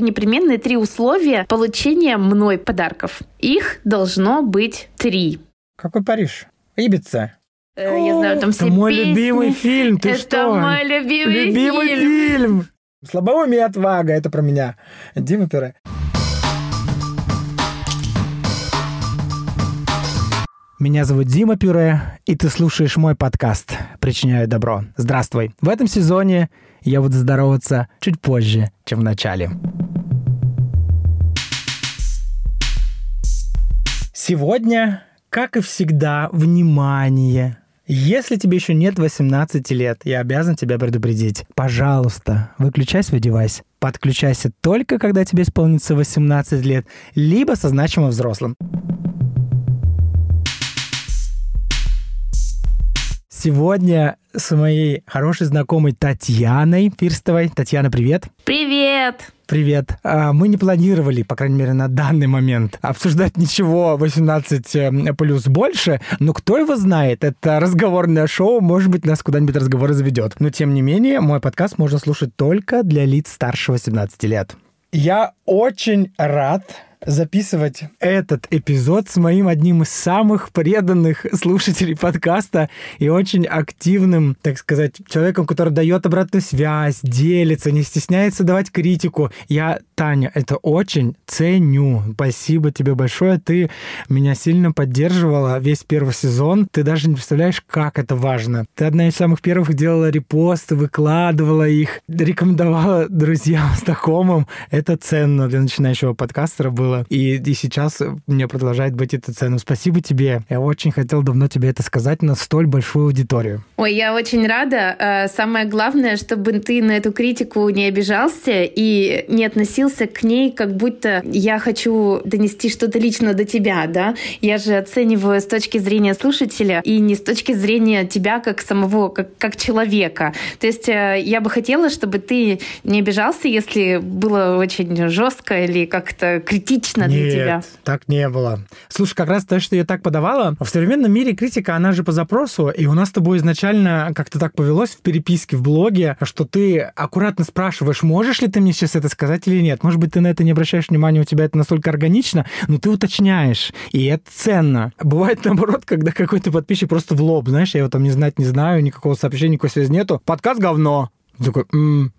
Непременные три условия получения мной подарков. Их должно быть три. Какой Париж? Ибица. Э, я знаю, там все Это мой песни. любимый фильм, ты Это что? мой любимый, Любимый фильм. фильм. Слабоумие и отвага, это про меня. Дима Пюре. Меня зовут Дима Пюре, и ты слушаешь мой подкаст «Причиняю добро». Здравствуй. В этом сезоне я буду здороваться чуть позже, чем в начале. Сегодня, как и всегда, внимание. Если тебе еще нет 18 лет, я обязан тебя предупредить. Пожалуйста, выключай свой девайс. Подключайся только, когда тебе исполнится 18 лет, либо со значимым взрослым. Сегодня с моей хорошей знакомой Татьяной Фирстовой. Татьяна, привет. Привет! Привет. А, Мы не планировали, по крайней мере, на данный момент обсуждать ничего 18 э, плюс больше, но кто его знает, это разговорное шоу, может быть, нас куда-нибудь разговоры заведет. Но, тем не менее, мой подкаст можно слушать только для лиц старше 18 лет. Я очень рад записывать этот эпизод с моим одним из самых преданных слушателей подкаста и очень активным, так сказать, человеком, который дает обратную связь, делится, не стесняется давать критику. Я, Таня, это очень ценю. Спасибо тебе большое. Ты меня сильно поддерживала весь первый сезон. Ты даже не представляешь, как это важно. Ты одна из самых первых делала репосты, выкладывала их, рекомендовала друзьям, знакомым. Это ценно для начинающего подкастера было. И, и сейчас мне продолжает быть это ценным. Спасибо тебе. Я очень хотел давно тебе это сказать на столь большую аудиторию. Ой, я очень рада. Э, Самое главное, чтобы ты на эту критику не обижался и не относился к ней, как будто я хочу донести что-то лично до тебя, да? Я же оцениваю с точки зрения слушателя и не с точки зрения тебя как самого, как, как человека. То есть э, я бы хотела, чтобы ты не обижался, если было очень жестко или как-то критично для Нет, тебя. так не было. Слушай, как раз то, что я так подавала, в современном мире критика, она же по запросу, и у нас с тобой изначально как-то так повелось в переписке, в блоге, что ты аккуратно спрашиваешь, можешь ли ты мне сейчас это сказать или нет. Может быть, ты на это не обращаешь внимания, у тебя это настолько органично, но ты уточняешь, и это ценно. Бывает наоборот, когда какой-то подписчик просто в лоб, знаешь, я его там не знать не знаю, никакого сообщения, никакой связи нету. Подкаст говно. Такой, «М,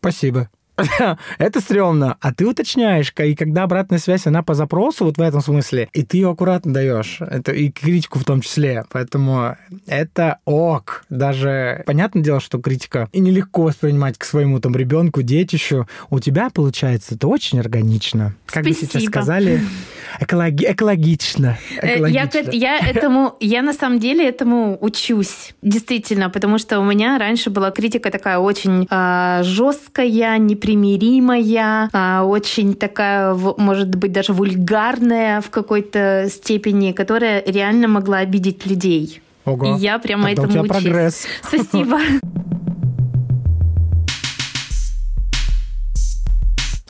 спасибо. Это стрёмно. А ты уточняешь, и когда обратная связь, она по запросу, вот в этом смысле, и ты ее аккуратно даешь. Это и критику в том числе. Поэтому это ок. Даже понятное дело, что критика и нелегко воспринимать к своему там ребенку, детищу. У тебя получается это очень органично. Как бы сейчас Спасибо. сказали, экологи- экологично. Э, Я, Экологично. я этому, я на самом деле этому учусь, действительно, потому что у меня раньше была критика такая очень а, жесткая, непримиримая, а, очень такая, может быть, даже вульгарная в какой-то степени, которая реально могла обидеть людей. Ого. И я прямо Тогда у этому тебя учусь. прогресс. Спасибо.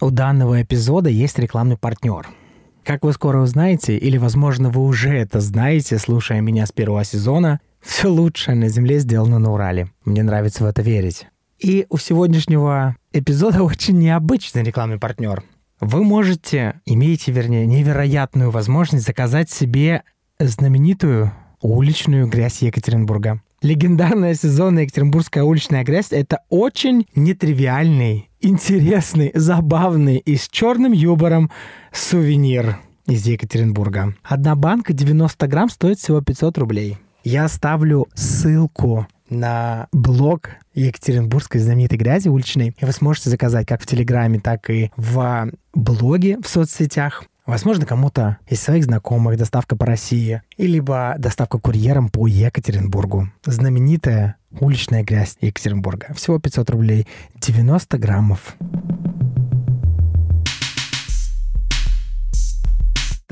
У данного эпизода есть рекламный партнер. Как вы скоро узнаете, или, возможно, вы уже это знаете, слушая меня с первого сезона, все лучшее на Земле сделано на Урале. Мне нравится в это верить. И у сегодняшнего эпизода очень необычный рекламный партнер. Вы можете, имеете, вернее, невероятную возможность заказать себе знаменитую уличную грязь Екатеринбурга. Легендарная сезонная екатеринбургская уличная грязь — это очень нетривиальный, интересный, забавный и с черным юмором сувенир из Екатеринбурга. Одна банка 90 грамм стоит всего 500 рублей. Я оставлю ссылку на блог Екатеринбургской знаменитой грязи уличной, и вы сможете заказать как в Телеграме, так и в блоге в соцсетях. Возможно, кому-то из своих знакомых доставка по России, и либо доставка курьером по Екатеринбургу. Знаменитая уличная грязь Екатеринбурга. Всего 500 рублей, 90 граммов.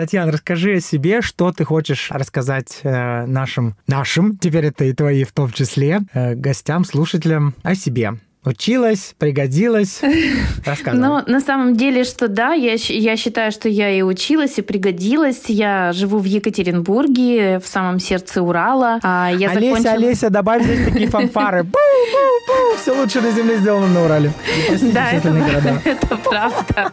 Татьяна, расскажи о себе, что ты хочешь рассказать э, нашим, нашим, теперь это и твои в том числе, э, гостям, слушателям о себе. Училась, пригодилась. Рассказывай. Но на самом деле, что да, я, я считаю, что я и училась, и пригодилась. Я живу в Екатеринбурге, в самом сердце Урала. А я Олеся, закончила... Олеся, добавь здесь такие фанфары. Все лучше на земле сделано на Урале. Да, это правда.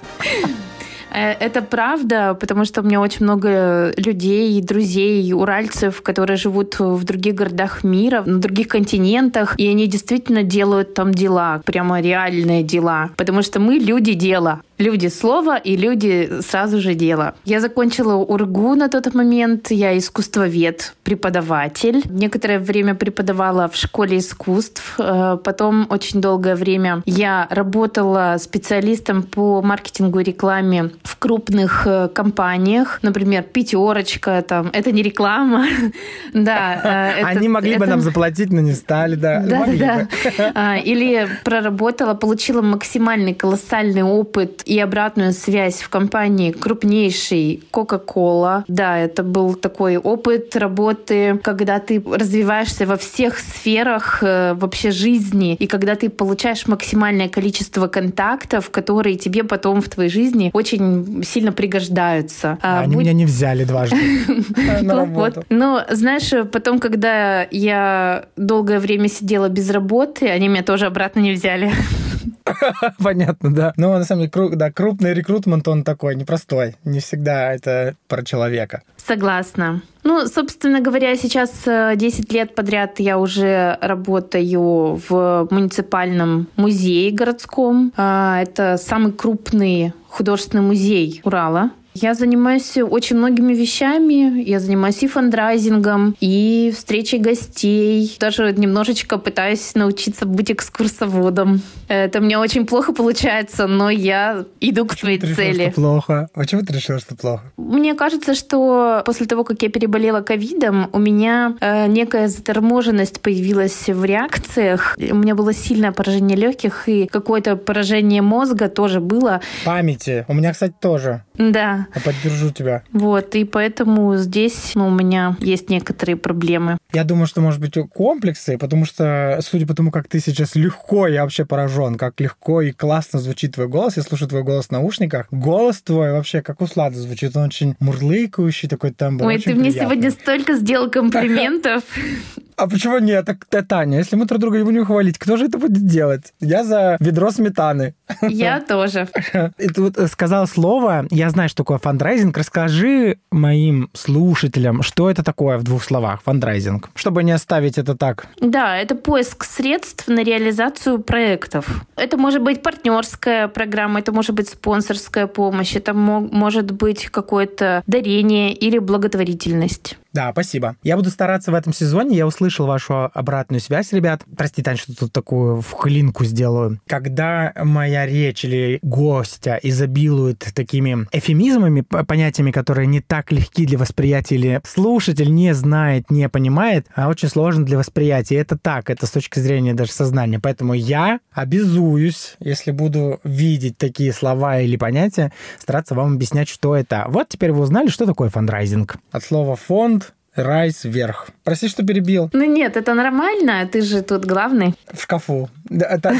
Э, это правда, потому что у меня очень много людей, друзей, уральцев, которые живут в других городах мира, на других континентах, и они действительно делают там дела, прямо реальные дела. Потому что мы люди дела. Люди слова и люди сразу же дело. Я закончила УРГУ на тот момент. Я искусствовед, преподаватель. Некоторое время преподавала в школе искусств. Э, потом очень долгое время я работала специалистом по маркетингу и рекламе в крупных э, компаниях. Например, пятерочка, там, это не реклама. Да. Э, Они могли бы нам заплатить, но не стали, да. Да, да. А, или проработала, получила максимальный колоссальный опыт и обратную связь в компании крупнейшей Coca-Cola. Да, это был такой опыт работы, когда ты развиваешься во всех сферах э, вообще жизни, и когда ты получаешь максимальное количество контактов, которые тебе потом в твоей жизни очень сильно пригождаются. А, они будь... меня не взяли дважды на работу. Но, знаешь, потом, когда я долгое время сидела без работы, они меня тоже обратно не взяли. Понятно, да. Но на самом деле, да, крупный рекрутмент, он такой непростой. Не всегда это про человека. Согласна. Ну, собственно говоря, сейчас 10 э, лет подряд я уже работаю в муниципальном музее городском. А, это самый крупный художественный музей Урала. Я занимаюсь очень многими вещами. Я занимаюсь и фандрайзингом, и встречей гостей. Даже немножечко пытаюсь научиться быть экскурсоводом. Это мне очень плохо получается, но я иду к Почему своей ты цели. Решила, что плохо? Почему ты решила, что плохо? Мне кажется, что после того, как я переболела ковидом, у меня э, некая заторможенность появилась в реакциях. У меня было сильное поражение легких и какое-то поражение мозга тоже было. Памяти. У меня, кстати, тоже. Да. Я поддержу тебя. Вот, и поэтому здесь ну, у меня есть некоторые проблемы. Я думаю, что, может быть, комплексы, потому что, судя по тому, как ты сейчас легко, я вообще поражен, как легко и классно звучит твой голос. Я слушаю твой голос в наушниках. Голос твой вообще как у Слады звучит. Он очень мурлыкающий такой тембр. Ой, ты мне сегодня столько сделал комплиментов. А почему нет? Так, Таня, если мы друг друга не будем хвалить, кто же это будет делать? Я за ведро сметаны. Я тоже. И ты вот сказал слово, я знаю, что такое фандрайзинг. Расскажи моим слушателям, что это такое в двух словах, фандрайзинг, чтобы не оставить это так. Да, это поиск средств на реализацию проектов. Это может быть партнерская программа, это может быть спонсорская помощь, это может быть какое-то дарение или благотворительность. Да, спасибо. Я буду стараться в этом сезоне. Я услышал вашу обратную связь, ребят. Прости, Тань, что тут такую вклинку сделаю. Когда моя речь или гостя изобилует такими эвфемизмами, понятиями, которые не так легки для восприятия или слушатель не знает, не понимает, а очень сложно для восприятия. Это так, это с точки зрения даже сознания. Поэтому я обязуюсь, если буду видеть такие слова или понятия, стараться вам объяснять, что это. Вот теперь вы узнали, что такое фандрайзинг. От слова фонд Райс вверх. Прости, что перебил. Ну нет, это нормально, ты же тут главный. В шкафу.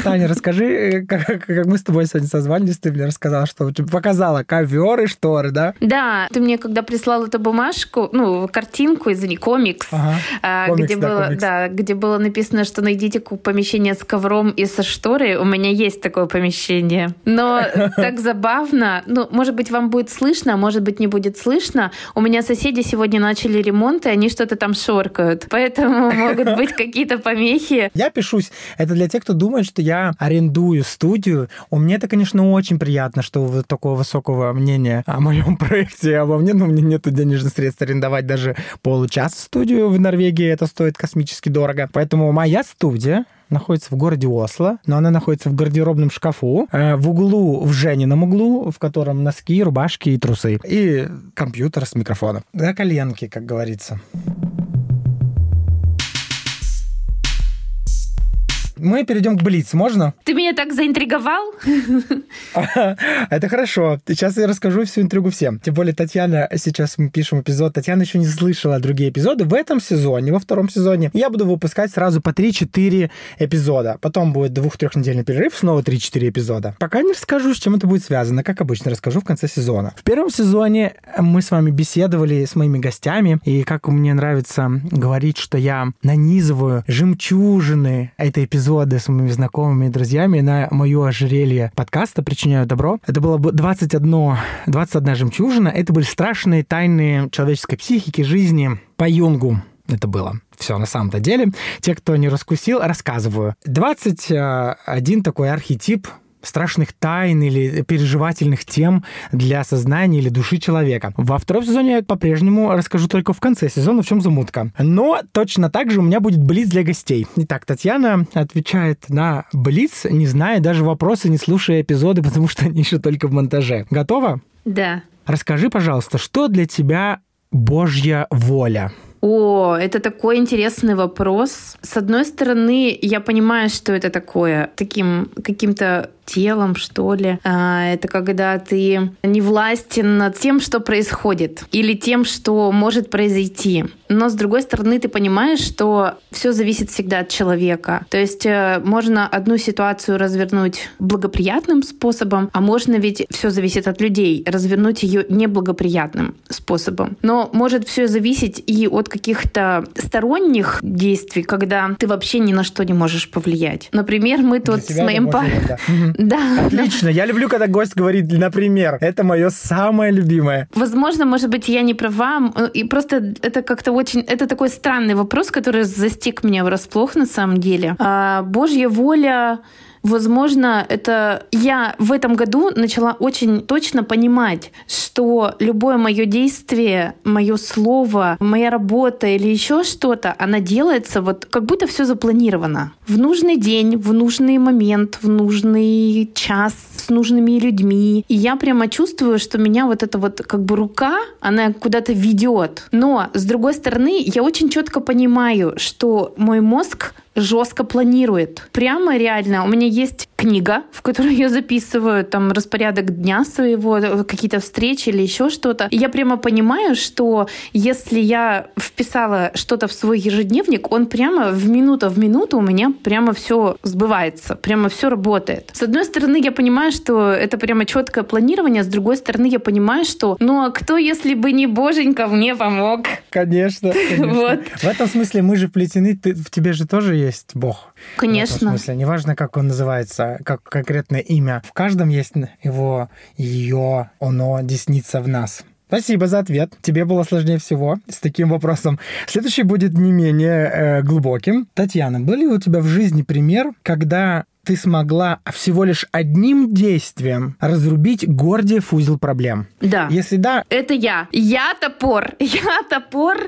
Таня, расскажи, э, как, как мы с тобой сегодня созвались, ты мне рассказала, что показала ковер и шторы, да? Да, ты мне когда прислал эту бумажку, ну, картинку, извини, комикс, ага. А, комикс где, да, было, комикс. да, где было написано, что найдите помещение с ковром и со шторой, у меня есть такое помещение. Но так забавно, ну, может быть, вам будет слышно, а может быть, не будет слышно. У меня соседи сегодня начали ремонт, и они что-то там шоркают. Поэтому могут быть какие-то помехи. Я пишусь. Это для тех, кто думает, что я арендую студию. У меня это, конечно, очень приятно, что вы такого высокого мнения о моем проекте, обо мне, но у меня нет денежных средств арендовать даже получаса студию в Норвегии. Это стоит космически дорого. Поэтому моя студия находится в городе Осло, но она находится в гардеробном шкафу, э, в углу, в Женином углу, в котором носки, рубашки и трусы. И компьютер с микрофоном. На коленке, как говорится. Мы перейдем к Блиц, можно? Ты меня так заинтриговал? Это хорошо. Сейчас я расскажу всю интригу всем. Тем более Татьяна, сейчас мы пишем эпизод, Татьяна еще не слышала другие эпизоды. В этом сезоне, во втором сезоне, я буду выпускать сразу по 3-4 эпизода. Потом будет двух-трехнедельный перерыв, снова 3-4 эпизода. Пока не расскажу, с чем это будет связано. Как обычно, расскажу в конце сезона. В первом сезоне мы с вами беседовали с моими гостями, и как мне нравится говорить, что я нанизываю жемчужины этой эпизоды с моими знакомыми и друзьями на мое ожерелье подкаста «Причиняю добро». Это было 21, 21 жемчужина. Это были страшные тайны человеческой психики, жизни по Юнгу это было. Все на самом-то деле. Те, кто не раскусил, рассказываю. 21 такой архетип страшных тайн или переживательных тем для сознания или души человека. Во втором сезоне я по-прежнему расскажу только в конце сезона, в чем замутка. Но точно так же у меня будет блиц для гостей. Итак, Татьяна отвечает на блиц, не зная даже вопросы, не слушая эпизоды, потому что они еще только в монтаже. Готова? Да. Расскажи, пожалуйста, что для тебя Божья воля? О, это такой интересный вопрос. С одной стороны, я понимаю, что это такое, таким каким-то телом, что ли. А, это когда ты не властен над тем, что происходит, или тем, что может произойти. Но с другой стороны, ты понимаешь, что все зависит всегда от человека. То есть э, можно одну ситуацию развернуть благоприятным способом, а можно ведь все зависит от людей, развернуть ее неблагоприятным способом. Но может все зависеть и от каких-то сторонних действий, когда ты вообще ни на что не можешь повлиять. Например, мы тут с моим парнем... Да. Отлично. Я люблю, когда гость говорит, например. Это мое самое любимое. Возможно, может быть, я не права. И просто это как-то очень... Это такой странный вопрос, который застиг меня врасплох на самом деле. А, Божья воля Возможно, это я в этом году начала очень точно понимать, что любое мое действие, мое слово, моя работа или еще что-то, она делается вот как будто все запланировано. В нужный день, в нужный момент, в нужный час с нужными людьми. И я прямо чувствую, что меня вот эта вот как бы рука, она куда-то ведет. Но с другой стороны, я очень четко понимаю, что мой мозг жестко планирует. Прямо реально. У меня есть книга, в которой я записываю там распорядок дня своего, какие-то встречи или еще что-то. И я прямо понимаю, что если я вписала что-то в свой ежедневник, он прямо в минуту в минуту у меня прямо все сбывается, прямо все работает. С одной стороны, я понимаю, что это прямо четкое планирование, с другой стороны, я понимаю, что ну а кто, если бы не Боженька, мне помог? Конечно. конечно. Вот. В этом смысле мы же вплетены, ты, в тебе же тоже есть Бог. Конечно. В этом смысле, неважно, как он называется, как конкретное имя. В каждом есть его, ее, оно, десница в нас. Спасибо за ответ. Тебе было сложнее всего с таким вопросом. Следующий будет не менее э, глубоким. Татьяна, был ли у тебя в жизни пример, когда ты смогла всего лишь одним действием разрубить Гордиев узел проблем? Да. Если да... Это я. Я топор. Я топор,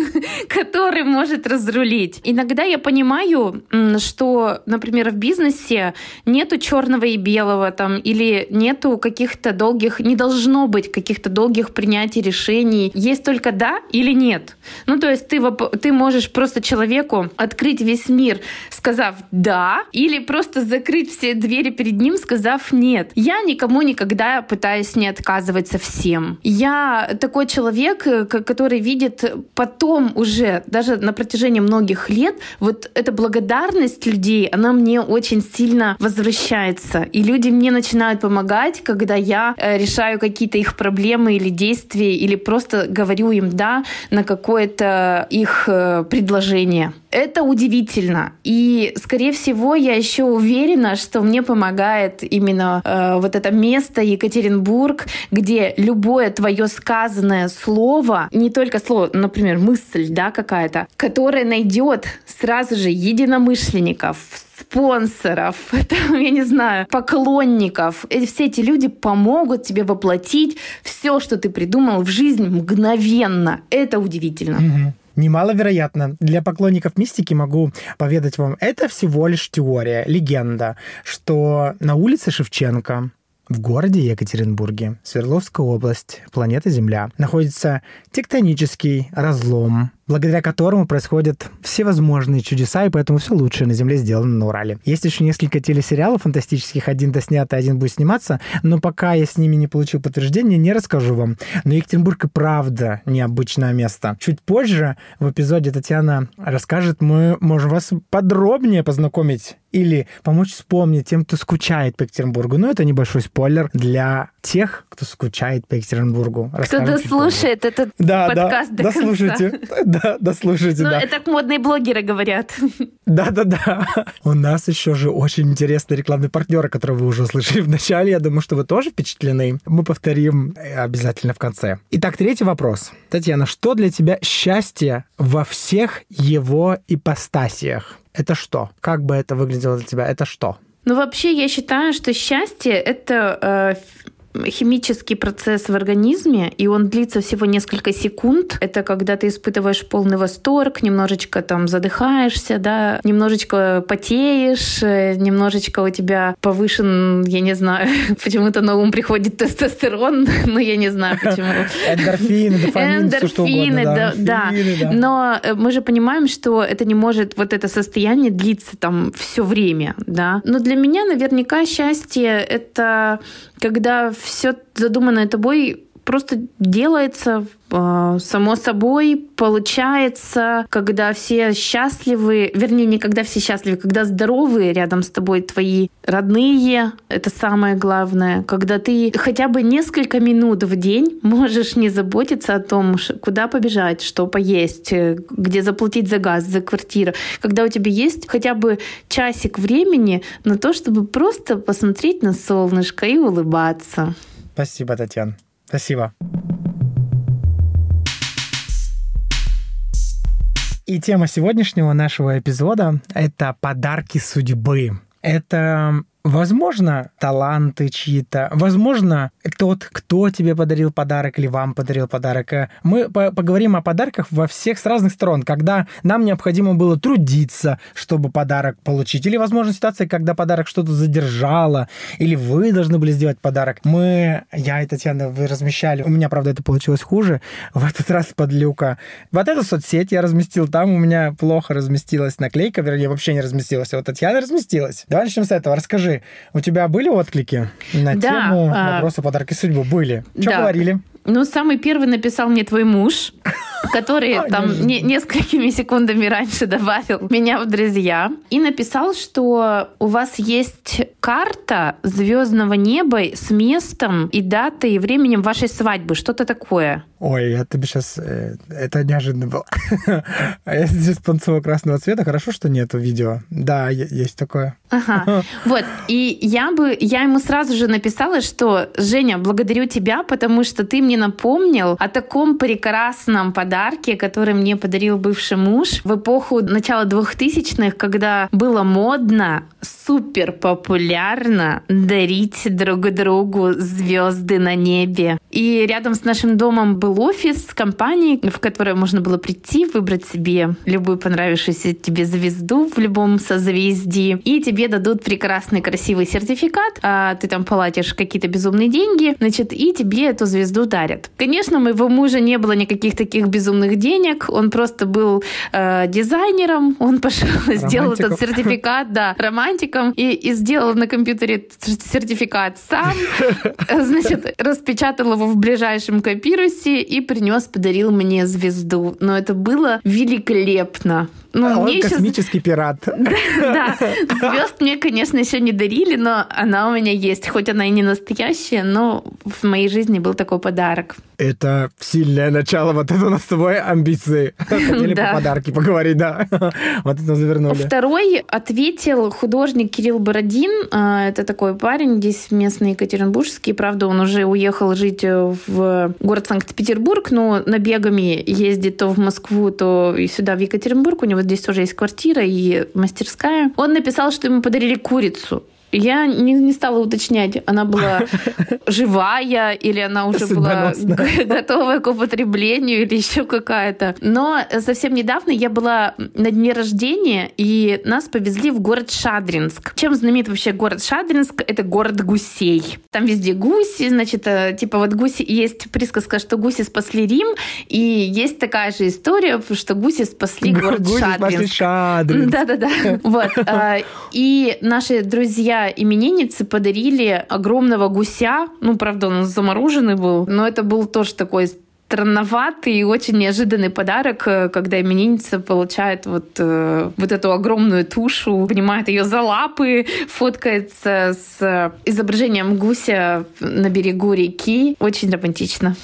который может разрулить. Иногда я понимаю, что, например, в бизнесе нету черного и белого там, или нету каких-то долгих, не должно быть каких-то долгих принятий решений. Есть только да или нет. Ну, то есть ты, ты можешь просто человеку открыть весь мир, сказав да, или просто закрыть все двери перед ним, сказав нет. Я никому никогда пытаюсь не отказывать совсем. Я такой человек, э, который видит потом уже, даже на протяжении многих лет, вот эта благодарность людей, она мне очень сильно возвращается. И люди мне начинают помогать, когда я э, решаю какие-то их проблемы или действия, или просто говорю им «да» на какое-то их э, предложение. Это удивительно. И, скорее всего, я еще уверена, что мне помогает именно э, вот это место Екатеринбург, где любое твое сказанное слово, не только слово, например, мысль, да, какая-то, которая найдет сразу же единомышленников, спонсоров, там, я не знаю, поклонников. И все эти люди помогут тебе воплотить все, что ты придумал в жизнь мгновенно. Это удивительно. Угу немаловероятно. Для поклонников мистики могу поведать вам, это всего лишь теория, легенда, что на улице Шевченко в городе Екатеринбурге, Свердловская область, планета Земля, находится тектонический разлом благодаря которому происходят всевозможные чудеса, и поэтому все лучшее на Земле сделано на Урале. Есть еще несколько телесериалов фантастических, один доснят, а один будет сниматься, но пока я с ними не получил подтверждения, не расскажу вам. Но Екатеринбург и правда необычное место. Чуть позже в эпизоде Татьяна расскажет, мы можем вас подробнее познакомить или помочь вспомнить тем, кто скучает по Екатеринбургу. Но это небольшой спойлер для тех, кто скучает по Екатеринбургу. Кто дослушает этот да, подкаст да, до дослушайте. конца. Да, дослушайте, ну, да. Это модные блогеры говорят. Да-да-да. У нас еще же очень интересный рекламный партнер, который вы уже услышали в начале. Я думаю, что вы тоже впечатлены. Мы повторим обязательно в конце. Итак, третий вопрос. Татьяна, что для тебя счастье во всех его ипостасиях? Это что? Как бы это выглядело для тебя? Это что? Ну, вообще, я считаю, что счастье — это э, химический процесс в организме, и он длится всего несколько секунд. Это когда ты испытываешь полный восторг, немножечко там задыхаешься, да, немножечко потеешь, э, немножечко у тебя повышен, я не знаю, почему-то на ум приходит тестостерон, но я не знаю почему. Эндорфины, дофамин, все что угодно. Да, да. Но э, мы же понимаем, что это не может, вот это состояние длиться там все время, да. Но для меня наверняка счастье — это когда все задуманное тобой просто делается э, само собой, получается, когда все счастливы, вернее, не когда все счастливы, когда здоровые рядом с тобой твои родные, это самое главное, когда ты хотя бы несколько минут в день можешь не заботиться о том, куда побежать, что поесть, э, где заплатить за газ, за квартиру, когда у тебя есть хотя бы часик времени на то, чтобы просто посмотреть на солнышко и улыбаться. Спасибо, Татьяна. Спасибо. И тема сегодняшнего нашего эпизода — это подарки судьбы. Это Возможно, таланты чьи-то, возможно, тот, кто тебе подарил подарок или вам подарил подарок. Э, мы поговорим о подарках во всех с разных сторон, когда нам необходимо было трудиться, чтобы подарок получить, или, возможно, ситуация, когда подарок что-то задержало, или вы должны были сделать подарок. Мы, я и Татьяна, вы размещали, у меня, правда, это получилось хуже, в этот раз под люка. Вот эту соцсеть я разместил, там у меня плохо разместилась наклейка, вернее, вообще не разместилась, а вот Татьяна разместилась. Давай начнем с этого, расскажи, у тебя были отклики на да, тему а... вопроса подарки судьбы? Были. Что да. говорили? Ну, самый первый написал мне твой муж, который там не, несколькими секундами раньше добавил меня в друзья. И написал, что у вас есть карта звездного неба с местом и датой и временем вашей свадьбы. Что-то такое. Ой, я тебе сейчас... Э, это неожиданно было. а я здесь пунцово-красного цвета. Хорошо, что нету видео. Да, есть такое. Ага. Вот. И я бы... Я ему сразу же написала, что Женя, благодарю тебя, потому что ты мне напомнил о таком прекрасном подарке, который мне подарил бывший муж в эпоху начала 2000-х, когда было модно, супер популярно дарить друг другу звезды на небе. И рядом с нашим домом был офис компании, в которой можно было прийти, выбрать себе любую понравившуюся тебе звезду в любом созвездии, и тебе дадут прекрасный красивый сертификат, а ты там платишь какие-то безумные деньги, значит, и тебе эту звезду дарят. Конечно, моего мужа не было никаких таких безумных денег, он просто был э, дизайнером, он пошел, сделал этот сертификат, да, романтиком, и, и сделал на компьютере сертификат сам, значит, распечатал его в ближайшем копирусе и принес, подарил мне звезду. Но это было великолепно. Ну, а он космический еще... пират. Да, звезд мне, конечно, еще не дарили, но она у меня есть. Хоть она и не настоящая, но в моей жизни был такой подарок. Это сильное начало. Вот это у нас с тобой амбиции. Хотели да. по подарки поговорить, да. Вот это завернули. Второй ответил художник Кирилл Бородин. А, это такой парень, здесь местный екатеринбургский. Правда, он уже уехал жить в город Санкт-Петербург, но набегами ездит то в Москву, то и сюда, в Екатеринбург. У него здесь тоже есть квартира и мастерская. Он написал, что ему подарили курицу. Я не, не стала уточнять, она была живая или она уже была готовая к употреблению или еще какая-то. Но совсем недавно я была на дне рождения, и нас повезли в город Шадринск. Чем знаменит вообще город Шадринск? Это город гусей. Там везде гуси, значит, э, типа вот гуси, есть присказка, что гуси спасли Рим, и есть такая же история, что гуси спасли город Шадринск. Да-да-да. Вот. А, и наши друзья-именинницы подарили огромного гуся, ну, правда, он замороженный был, но это был тоже такой странноватый и очень неожиданный подарок, э, когда именинница получает вот, э, вот эту огромную тушу, поднимает ее за лапы, фоткается с изображением гуся на берегу реки. Очень романтично.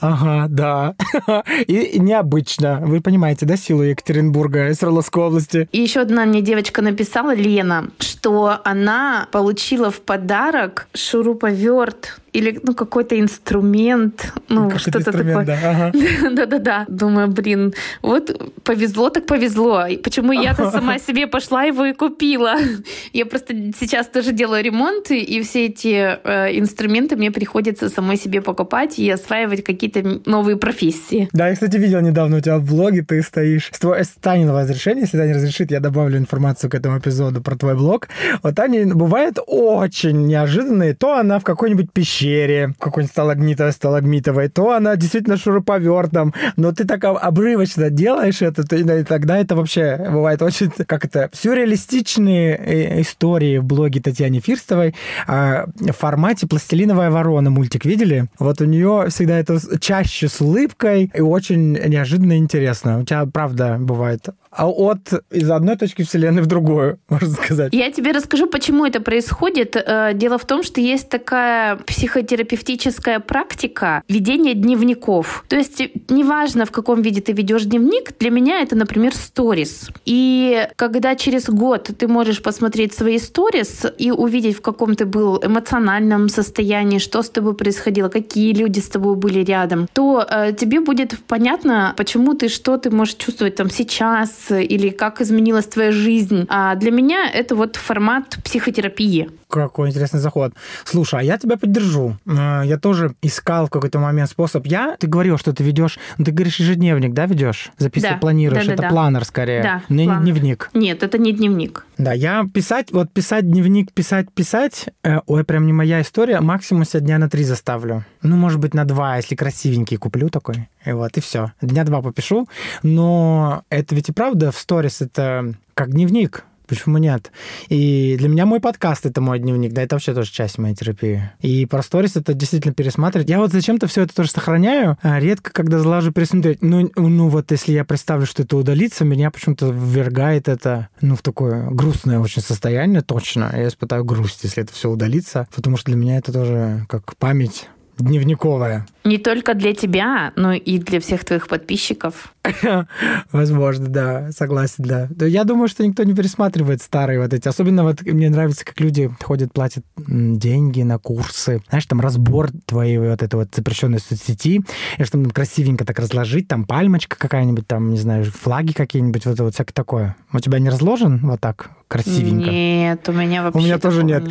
Ага, да. И необычно. Вы понимаете, да, силу Екатеринбурга и Свердловской области? И еще одна мне девочка написала, Лена, что она получила в подарок шуруповерт или ну, какой-то инструмент, ну, что-то такое. Да-да-да. Думаю, блин, вот повезло так повезло. Почему я-то сама себе пошла его и купила? Я просто сейчас тоже делаю ремонт, и все эти э, инструменты мне приходится самой себе покупать и осваивать какие-то новые профессии. Да, я, кстати, видел недавно у тебя в блоге, ты стоишь с твоего Танина разрешения, если Таня разрешит, я добавлю информацию к этому эпизоду про твой блог. Вот Таня бывает очень неожиданные. То она в какой-нибудь пещере пещере, какой-нибудь сталагмитовой, сталагмитовой, то она действительно шуруповертом, но ты так обрывочно делаешь это, то, и тогда это вообще бывает очень, как это, сюрреалистичные э, истории в блоге Татьяны Фирстовой а, в формате «Пластилиновая ворона» мультик видели? Вот у нее всегда это чаще с улыбкой и очень неожиданно интересно. У тебя, правда, бывает от из одной точки вселенной в другую, можно сказать. Я тебе расскажу, почему это происходит. Э, дело в том, что есть такая психотерапевтическая практика ведения дневников. То есть неважно, в каком виде ты ведешь дневник, для меня это, например, сторис. И когда через год ты можешь посмотреть свои сторис и увидеть, в каком ты был эмоциональном состоянии, что с тобой происходило, какие люди с тобой были рядом, то э, тебе будет понятно, почему ты что ты можешь чувствовать там сейчас, или как изменилась твоя жизнь. А для меня это вот формат психотерапии. Какой интересный заход. Слушай, а я тебя поддержу. А, я тоже искал в какой-то момент способ. Я, ты говорил, что ты ведешь, ну, ты говоришь ежедневник, да, ведешь? Записывать да. планируешь. Да, да, это да. планер скорее. Да, не планер. дневник. Нет, это не дневник. Да, я писать, вот писать дневник, писать, писать, э, ой, прям не моя история, максимум себя дня на три заставлю. Ну, может быть, на два, если красивенький куплю такой. И вот, и все. Дня два попишу. Но это ведь и правда в сторис это как дневник. Почему нет? И для меня мой подкаст — это мой дневник, да, это вообще тоже часть моей терапии. И про сторис это действительно пересматривать. Я вот зачем-то все это тоже сохраняю, а редко, когда залажу пересмотреть. Ну, ну вот если я представлю, что это удалится, меня почему-то ввергает это, ну, в такое грустное очень состояние, точно. Я испытаю грусть, если это все удалится, потому что для меня это тоже как память дневниковая. Не только для тебя, но и для всех твоих подписчиков. Возможно, да, согласен, да. Я думаю, что никто не пересматривает старые вот эти. Особенно вот мне нравится, как люди ходят, платят деньги на курсы. Знаешь, там разбор твоей вот этой вот запрещенной соцсети, и что там красивенько так разложить, там пальмочка какая-нибудь, там, не знаю, флаги какие-нибудь, вот это вот всякое такое. У тебя не разложен вот так красивенько? Нет, у меня вообще У меня тоже нет.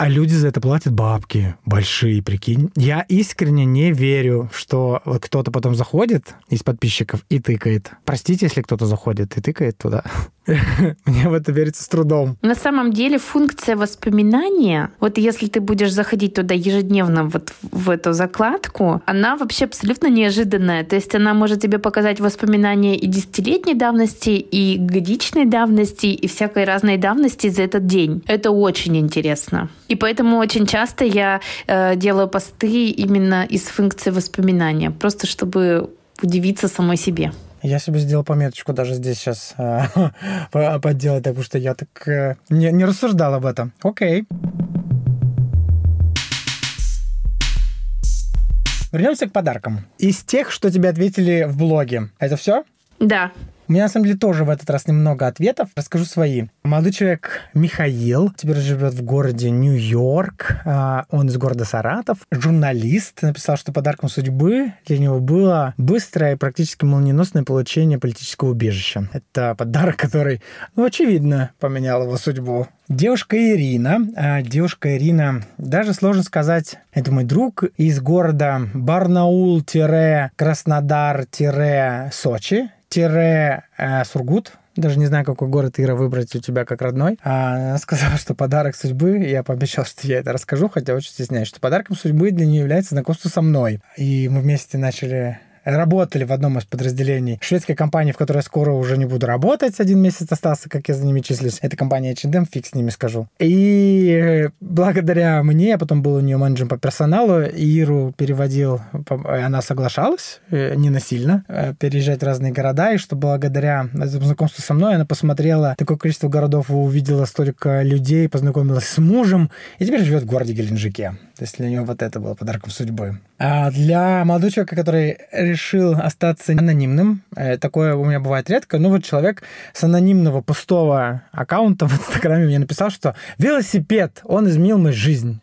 А люди за это платят бабки большие, прикинь. Я искренне не верю, что кто-то потом заходит из подписчиков и тыкает. Простите, если кто-то заходит и тыкает туда. Мне в это верится с трудом. На самом деле функция воспоминания, вот если ты будешь заходить туда ежедневно вот в эту закладку, она вообще абсолютно неожиданная. То есть она может тебе показать воспоминания и десятилетней давности, и годичной давности, и всякой разной давности за этот день. Это очень интересно. И поэтому очень часто я э, делаю посты именно из функции воспоминания, просто чтобы удивиться самой себе. Я себе сделал пометочку даже здесь сейчас э, подделать, потому что я так э, не, не рассуждал об этом. Окей. Вернемся к подаркам. Из тех, что тебе ответили в блоге, это все? Да. У меня, на самом деле, тоже в этот раз немного ответов. Расскажу свои. Молодой человек Михаил теперь живет в городе Нью-Йорк. А, он из города Саратов. Журналист. Написал, что подарком судьбы для него было быстрое и практически молниеносное получение политического убежища. Это подарок, который, ну, очевидно, поменял его судьбу. Девушка Ирина. А, девушка Ирина, даже сложно сказать, это мой друг из города Барнаул-Краснодар-Сочи Сургут, даже не знаю, какой город Ира выбрать у тебя как родной. А она сказала, что подарок судьбы, я пообещал, что я это расскажу, хотя очень стесняюсь, что подарком судьбы для нее является знакомство со мной. И мы вместе начали работали в одном из подразделений шведской компании, в которой я скоро уже не буду работать. Один месяц остался, как я за ними числюсь. Это компания H&M, фиг с ними скажу. И благодаря мне, я потом был у нее менеджером по персоналу, Иру переводил, она соглашалась, э, не насильно, э, переезжать в разные города, и что благодаря знакомству со мной она посмотрела такое количество городов, увидела столько людей, познакомилась с мужем, и теперь живет в городе Геленджике. То есть для нее вот это было подарком судьбы. А для молодого человека, который решил остаться анонимным, э, такое у меня бывает редко, ну вот человек с анонимного пустого аккаунта в Инстаграме мне написал, что велосипед, он изменил мою жизнь.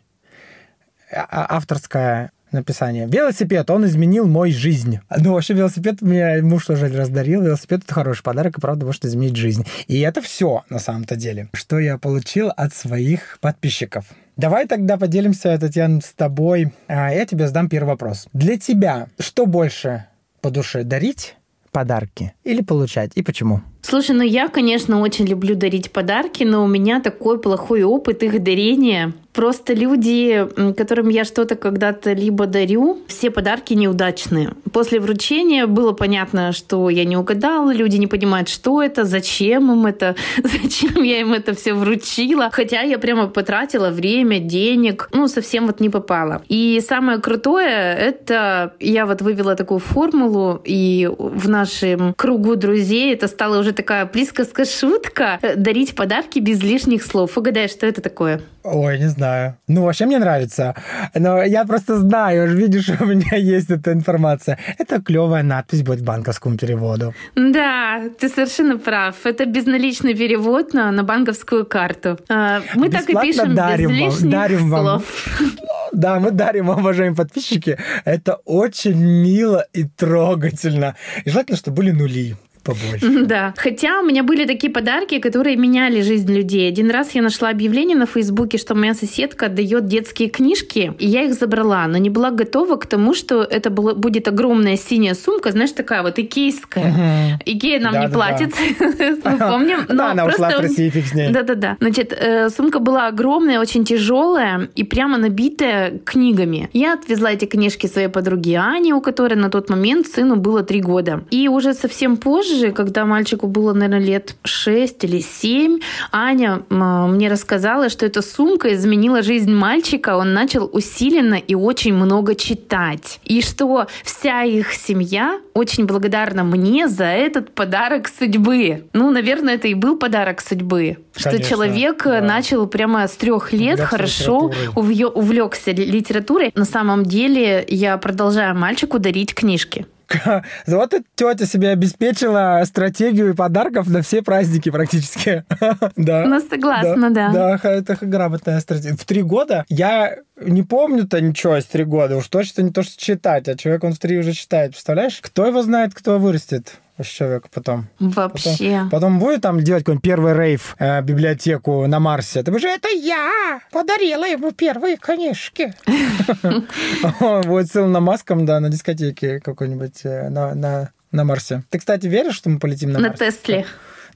А, а, авторское написание. Велосипед, он изменил мою жизнь. Ну, вообще, велосипед мне муж тоже раздарил. Велосипед — это хороший подарок, и правда может изменить жизнь. И это все на самом-то деле, что я получил от своих подписчиков. Давай тогда поделимся, Татьяна, с тобой. А, я тебе задам первый вопрос. Для тебя что больше по душе, дарить подарки или получать, и почему? Слушай, ну я, конечно, очень люблю дарить подарки, но у меня такой плохой опыт их дарения. Просто люди, которым я что-то когда-то либо дарю, все подарки неудачные. После вручения было понятно, что я не угадала, люди не понимают, что это, зачем им это, зачем я им это все вручила. Хотя я прямо потратила время, денег, ну, совсем вот не попала. И самое крутое, это я вот вывела такую формулу, и в нашем кругу друзей это стало уже такая присказка-шутка дарить подарки без лишних слов. Угадай, что это такое? Ой, не знаю. Ну, вообще мне нравится. Но я просто знаю, видишь, у меня есть эта информация. Это клевая надпись будет в банковском переводу. Да, ты совершенно прав. Это безналичный перевод на, на банковскую карту. А, мы Бесплатно так и пишем дарим без лишних вам, дарим слов. Вам. Да, мы дарим вам, уважаемые подписчики. Это очень мило и трогательно. И желательно, чтобы были нули побольше. Да. Хотя у меня были такие подарки, которые меняли жизнь людей. Один раз я нашла объявление на Фейсбуке, что моя соседка отдает детские книжки, и я их забрала, но не была готова к тому, что это было, будет огромная синяя сумка, знаешь, такая вот икейская. Угу. Икея нам да, не да, платит, да. помним. Да, она ушла в Россию, фиг с ней. Да-да-да. Значит, э, сумка была огромная, очень тяжелая и прямо набитая книгами. Я отвезла эти книжки своей подруге Ане, у которой на тот момент сыну было три года. И уже совсем позже позже, когда мальчику было, наверное, лет 6 или 7, Аня мне рассказала, что эта сумка изменила жизнь мальчика. Он начал усиленно и очень много читать. И что вся их семья очень благодарна мне за этот подарок судьбы. Ну, наверное, это и был подарок судьбы. Конечно, что человек да. начал прямо с трех лет увлекся хорошо увлекся литературой. На самом деле я продолжаю мальчику дарить книжки. Вот эта тетя себе обеспечила стратегию подарков на все праздники практически. Да. Ну, согласна, да. Да, это грамотная стратегия. В три года я не помню-то ничего из три года. Уж точно не то, что читать. А человек он в три уже читает. Представляешь? Кто его знает, кто вырастет? Человека потом. Вообще. Потом, потом будет там делать какой-нибудь первый рейв э, библиотеку на Марсе. Ты же это я подарила ему первые книжки. Будет с Илоном Маском, да, на дискотеке какой-нибудь э, на на Марсе. Ты, кстати, веришь, что мы полетим на Марс? На Тесле.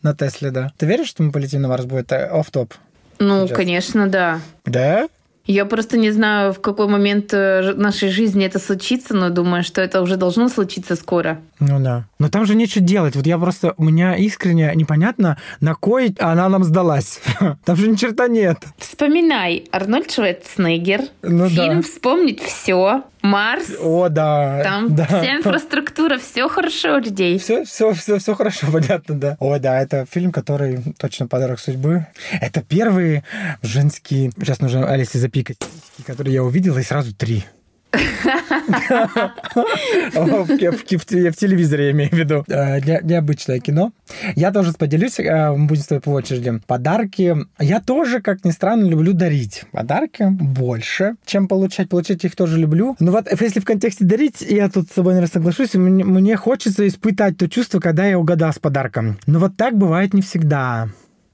На Тесле, да. Ты веришь, что мы полетим на Марс? Будет оф-топ? Ну, конечно, да. Да? Я просто не знаю, в какой момент э, нашей жизни это случится, но думаю, что это уже должно случиться скоро. Ну да. Но там же нечего делать. Вот я просто, у меня искренне непонятно, на кой она нам сдалась. Там же ни черта нет. Вспоминай, Арнольд Шварценеггер, ну, фильм да. «Вспомнить все», Марс. О, да. Там да. вся инфраструктура, все хорошо у людей. Все, все, все, все хорошо, понятно, да. О, да, это фильм, который точно подарок судьбы. Это первые женские, сейчас нужно Алисе запикать, которые я увидела, и сразу три. В телевизоре, я имею в виду. Э, необычное кино. Я тоже поделюсь, э, будем с тобой по очереди. Подарки. Я тоже, как ни странно, люблю дарить подарки больше, чем получать. Получать их тоже люблю. Но вот если в контексте дарить, я тут с тобой, наверное, соглашусь, мне хочется испытать то чувство, когда я угадал с подарком. Но вот так бывает не всегда.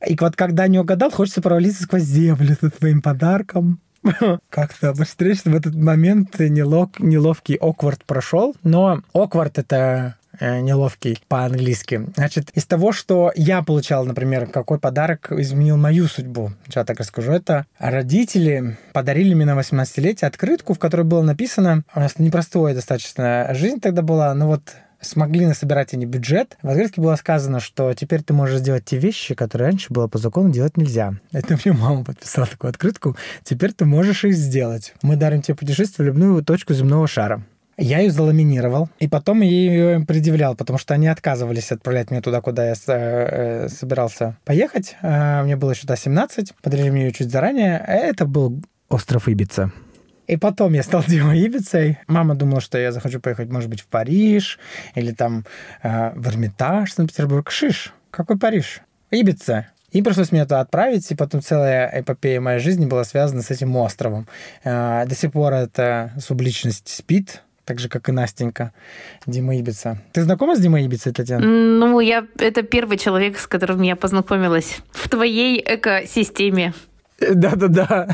И вот когда не угадал, хочется провалиться сквозь землю с твоим подарком. Как-то быстрее в этот момент нелов, неловкий оквард прошел. Но оквард — это э, неловкий по-английски. Значит, из того, что я получал, например, какой подарок изменил мою судьбу, я так расскажу, это родители подарили мне на 18-летие открытку, в которой было написано, у нас непростая достаточно жизнь тогда была, но вот смогли насобирать они бюджет. В открытке было сказано, что теперь ты можешь сделать те вещи, которые раньше было по закону делать нельзя. Это мне мама подписала такую открытку. Теперь ты можешь их сделать. Мы дарим тебе путешествие в любую точку земного шара. Я ее заламинировал, и потом я ее предъявлял, потому что они отказывались отправлять меня туда, куда я э, собирался поехать. А, мне было еще до 17, подарили мне ее чуть заранее. Это был остров Ибица. И потом я стал Ибицей. Мама думала, что я захочу поехать, может быть, в Париж или там э, в Эрмитаж, Санкт-Петербург. Шиш, какой Париж? Ибица. И пришлось мне это отправить, и потом целая эпопея моей жизни была связана с этим островом. Э, до сих пор эта субличность спит, так же, как и Настенька, Дима Ибица. Ты знакома с Димой Ибицей, Татьяна? Ну, я это первый человек, с которым я познакомилась в твоей экосистеме. Да-да-да.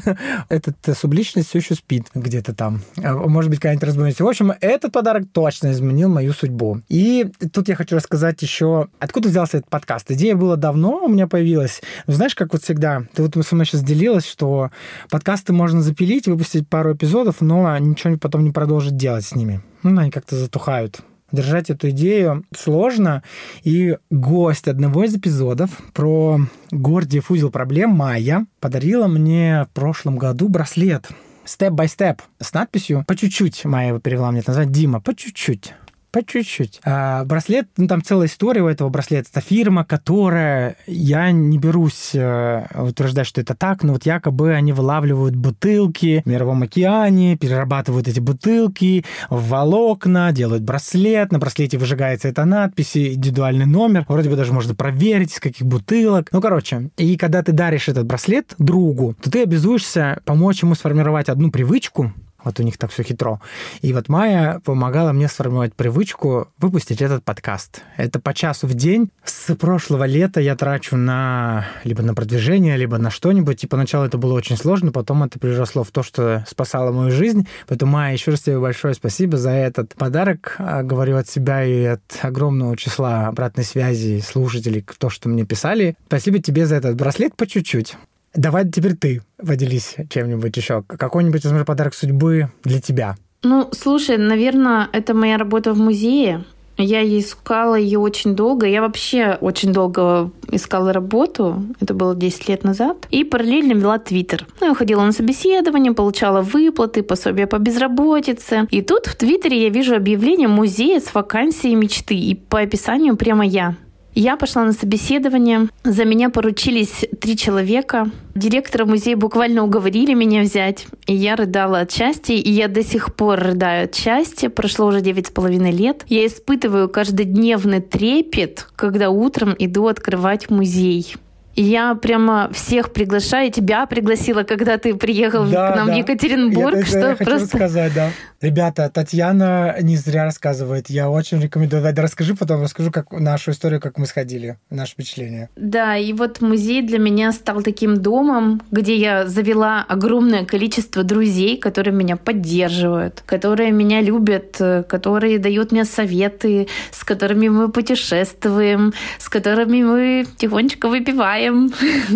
Этот э, субличность все еще спит где-то там. А, может быть, какая-нибудь разбойность. В общем, этот подарок точно изменил мою судьбу. И тут я хочу рассказать еще, откуда взялся этот подкаст. Идея была давно, у меня появилась. Но знаешь, как вот всегда, ты вот со мной сейчас делилась, что подкасты можно запилить, выпустить пару эпизодов, но ничего потом не продолжить делать с ними. Ну, они как-то затухают держать эту идею сложно. И гость одного из эпизодов про Гордиев узел проблем Майя подарила мне в прошлом году браслет степ-бай-степ с надписью по чуть-чуть. Майя его перевела мне это назвать Дима, по чуть-чуть по чуть-чуть. А браслет, ну там целая история у этого браслета. Это фирма, которая, я не берусь э, утверждать, что это так, но вот якобы они вылавливают бутылки в Мировом океане, перерабатывают эти бутылки в волокна, делают браслет, на браслете выжигается эта надпись, индивидуальный номер, вроде бы даже можно проверить, из каких бутылок. Ну, короче, и когда ты даришь этот браслет другу, то ты обязуешься помочь ему сформировать одну привычку, вот у них так все хитро. И вот Майя помогала мне сформировать привычку выпустить этот подкаст. Это по часу в день. С прошлого лета я трачу на либо на продвижение, либо на что-нибудь. И поначалу это было очень сложно, потом это переросло в то, что спасало мою жизнь. Поэтому, Майя, еще раз тебе большое спасибо за этот подарок. А, говорю от себя и от огромного числа обратной связи слушателей, то, что мне писали. Спасибо тебе за этот браслет по чуть-чуть. Давай теперь ты поделись чем-нибудь еще. Какой-нибудь, возможно, подарок судьбы для тебя. Ну, слушай, наверное, это моя работа в музее. Я искала ее очень долго. Я вообще очень долго искала работу. Это было 10 лет назад. И параллельно вела Твиттер. Ну, я ходила на собеседование, получала выплаты, пособия по безработице. И тут в Твиттере я вижу объявление музея с вакансией мечты. И по описанию прямо я. Я пошла на собеседование. За меня поручились три человека. Директора музея буквально уговорили меня взять. И я рыдала от счастья. И я до сих пор рыдаю от счастья. Прошло уже девять с половиной лет. Я испытываю каждодневный трепет, когда утром иду открывать музей. Я прямо всех приглашаю, тебя пригласила, когда ты приехал да, к нам да. в Екатеринбург. Я, что я просто... сказать, да. Ребята, Татьяна не зря рассказывает. Я очень рекомендую. Давай, расскажи потом, расскажу как, нашу историю, как мы сходили, наше впечатление. Да, и вот музей для меня стал таким домом, где я завела огромное количество друзей, которые меня поддерживают, которые меня любят, которые дают мне советы, с которыми мы путешествуем, с которыми мы тихонечко выпиваем,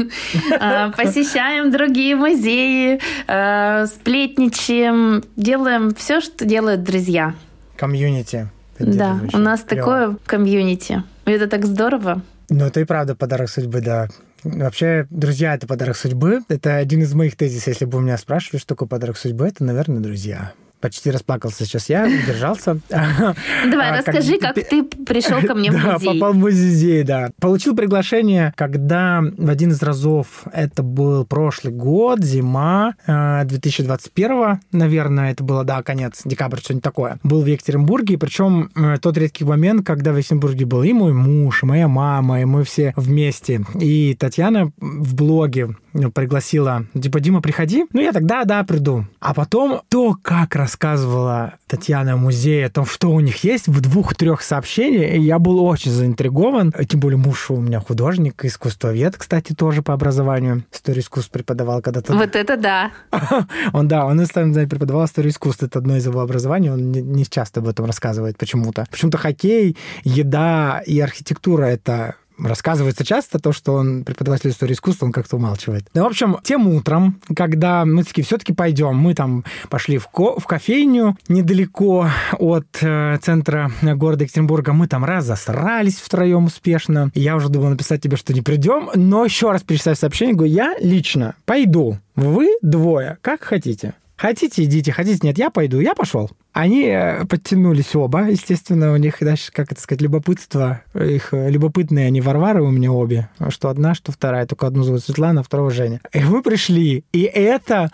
а, посещаем другие музеи, а, сплетничаем, делаем все, что делают друзья. Комьюнити. Да, у нас Клево. такое комьюнити. Это так здорово. Ну, это и правда подарок судьбы, да. Вообще, друзья, это подарок судьбы. Это один из моих тезисов. Если бы у меня спрашивали, что такое подарок судьбы, это, наверное, друзья. Почти расплакался сейчас я, держался. Давай, а, расскажи, как ты пришел ко мне в музей. Попал в музей, да. Получил приглашение, когда в один из разов, это был прошлый год, зима 2021, э, наверное, это было, да, конец, декабрь, что-нибудь такое, был в Екатеринбурге, причем э, тот редкий момент, когда в Екатеринбурге был и мой муж, и моя мама, и мы все вместе. И Татьяна в блоге ну, пригласила, типа, Дима, приходи. Ну, я тогда, да, приду. А потом то, как рассказывала Татьяна в музее о том, что у них есть, в двух-трех сообщениях, я был очень заинтригован. Тем более муж у меня художник, искусствовед, кстати, тоже по образованию. Историю искусств преподавал когда-то. Вот это да. Он, да, он преподавал историю искусств. Это одно из его образований. Он не часто об этом рассказывает почему-то. Почему-то хоккей, еда и архитектура — это рассказывается часто то, что он преподаватель истории искусства, он как-то умалчивает. Ну, в общем, тем утром, когда мы такие, все-таки пойдем, мы там пошли в, ко в кофейню недалеко от э, центра города Екатеринбурга, мы там раз засрались втроем успешно. Я уже думал написать тебе, что не придем, но еще раз перечитать сообщение, говорю, я лично пойду, вы двое, как хотите. Хотите, идите, хотите, нет, я пойду, я пошел. Они э, подтянулись оба, естественно, у них, дальше, как это сказать, любопытство, их э, любопытные они Варвары у меня обе, что одна, что вторая, только одну зовут Светлана, второго Женя. И мы пришли, и это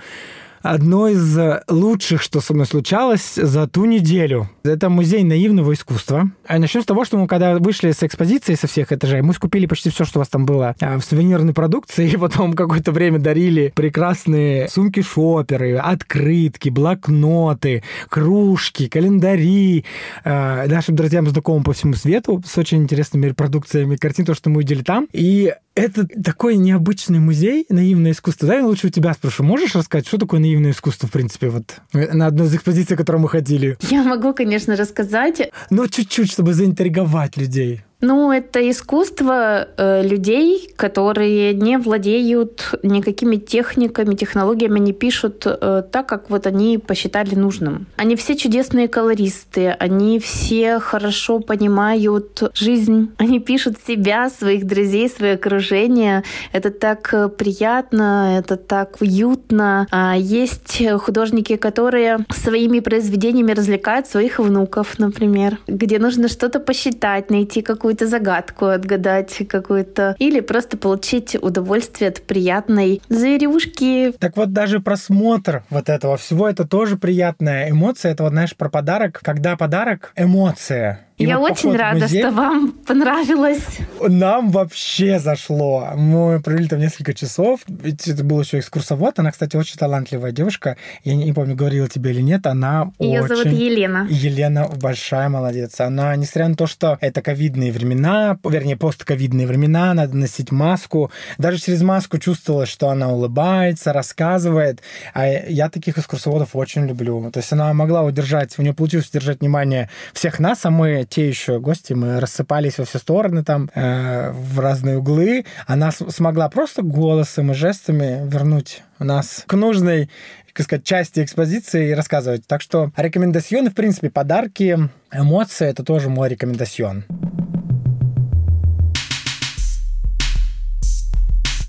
одно из лучших, что со мной случалось за ту неделю. Это музей наивного искусства. А начнем с того, что мы когда вышли с экспозиции со всех этажей, мы скупили почти все, что у вас там было а, в сувенирной продукции, и потом какое-то время дарили прекрасные сумки-шоперы, открытки, блокноты, кружки, календари э, нашим друзьям знакомым по всему свету с очень интересными репродукциями картин, то, что мы увидели там. И это такой необычный музей, наивное искусство. Да, я лучше у тебя спрошу. Можешь рассказать, что такое наивное искусство, в принципе, вот на одной из экспозиций, которую мы ходили? Я могу, конечно, рассказать. Но чуть-чуть, чтобы заинтриговать людей. Ну, это искусство э, людей, которые не владеют никакими техниками, технологиями, они пишут э, так, как вот они посчитали нужным. Они все чудесные колористы, они все хорошо понимают жизнь, они пишут себя, своих друзей, свое окружение. Это так э, приятно, это так уютно. А есть художники, которые своими произведениями развлекают своих внуков, например, где нужно что-то посчитать, найти какую какую-то загадку отгадать какую-то, или просто получить удовольствие от приятной зверюшки. Так вот, даже просмотр вот этого всего, это тоже приятная эмоция. Это вот, знаешь, про подарок. Когда подарок — эмоция. И Я вот очень рада, музей... что вам понравилось. Нам вообще зашло. Мы провели там несколько часов. Ведь это был еще экскурсовод. Она, кстати, очень талантливая девушка. Я не, не помню, говорила тебе или нет. Она Ее очень... зовут Елена. Елена большая молодец. Она, несмотря на то, что это ковидные времена, вернее, постковидные времена, надо носить маску. Даже через маску чувствовалось, что она улыбается, рассказывает. А я таких экскурсоводов очень люблю. То есть она могла удержать, у нее получилось удержать внимание всех нас, а мы те еще гости, мы рассыпались во все стороны там, э, в разные углы. Она смогла просто голосом и жестами вернуть нас к нужной как сказать, части экспозиции и рассказывать. Так что рекомендацион, в принципе, подарки, эмоции — это тоже мой рекомендацион.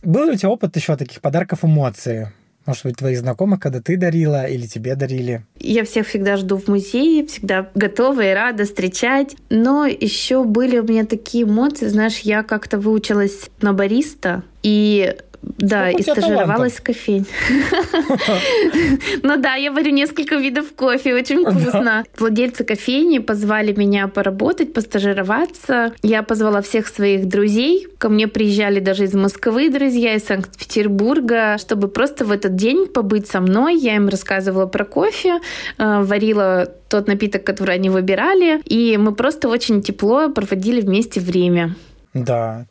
Был ли у тебя опыт еще таких подарков эмоции? Может быть, твоих знакомых, когда ты дарила или тебе дарили? Я всех всегда жду в музее, всегда готова и рада встречать. Но еще были у меня такие эмоции. Знаешь, я как-то выучилась на бариста, и да, и стажировалась в кофейне. Ну да, я варю несколько видов кофе, очень вкусно. Владельцы кофейни позвали меня поработать, постажироваться. Я позвала всех своих друзей. Ко мне приезжали даже из Москвы друзья, из Санкт-Петербурга, чтобы просто в этот день побыть со мной. Я им рассказывала про кофе, э, варила тот напиток, который они выбирали, и мы просто очень тепло проводили вместе время. Да,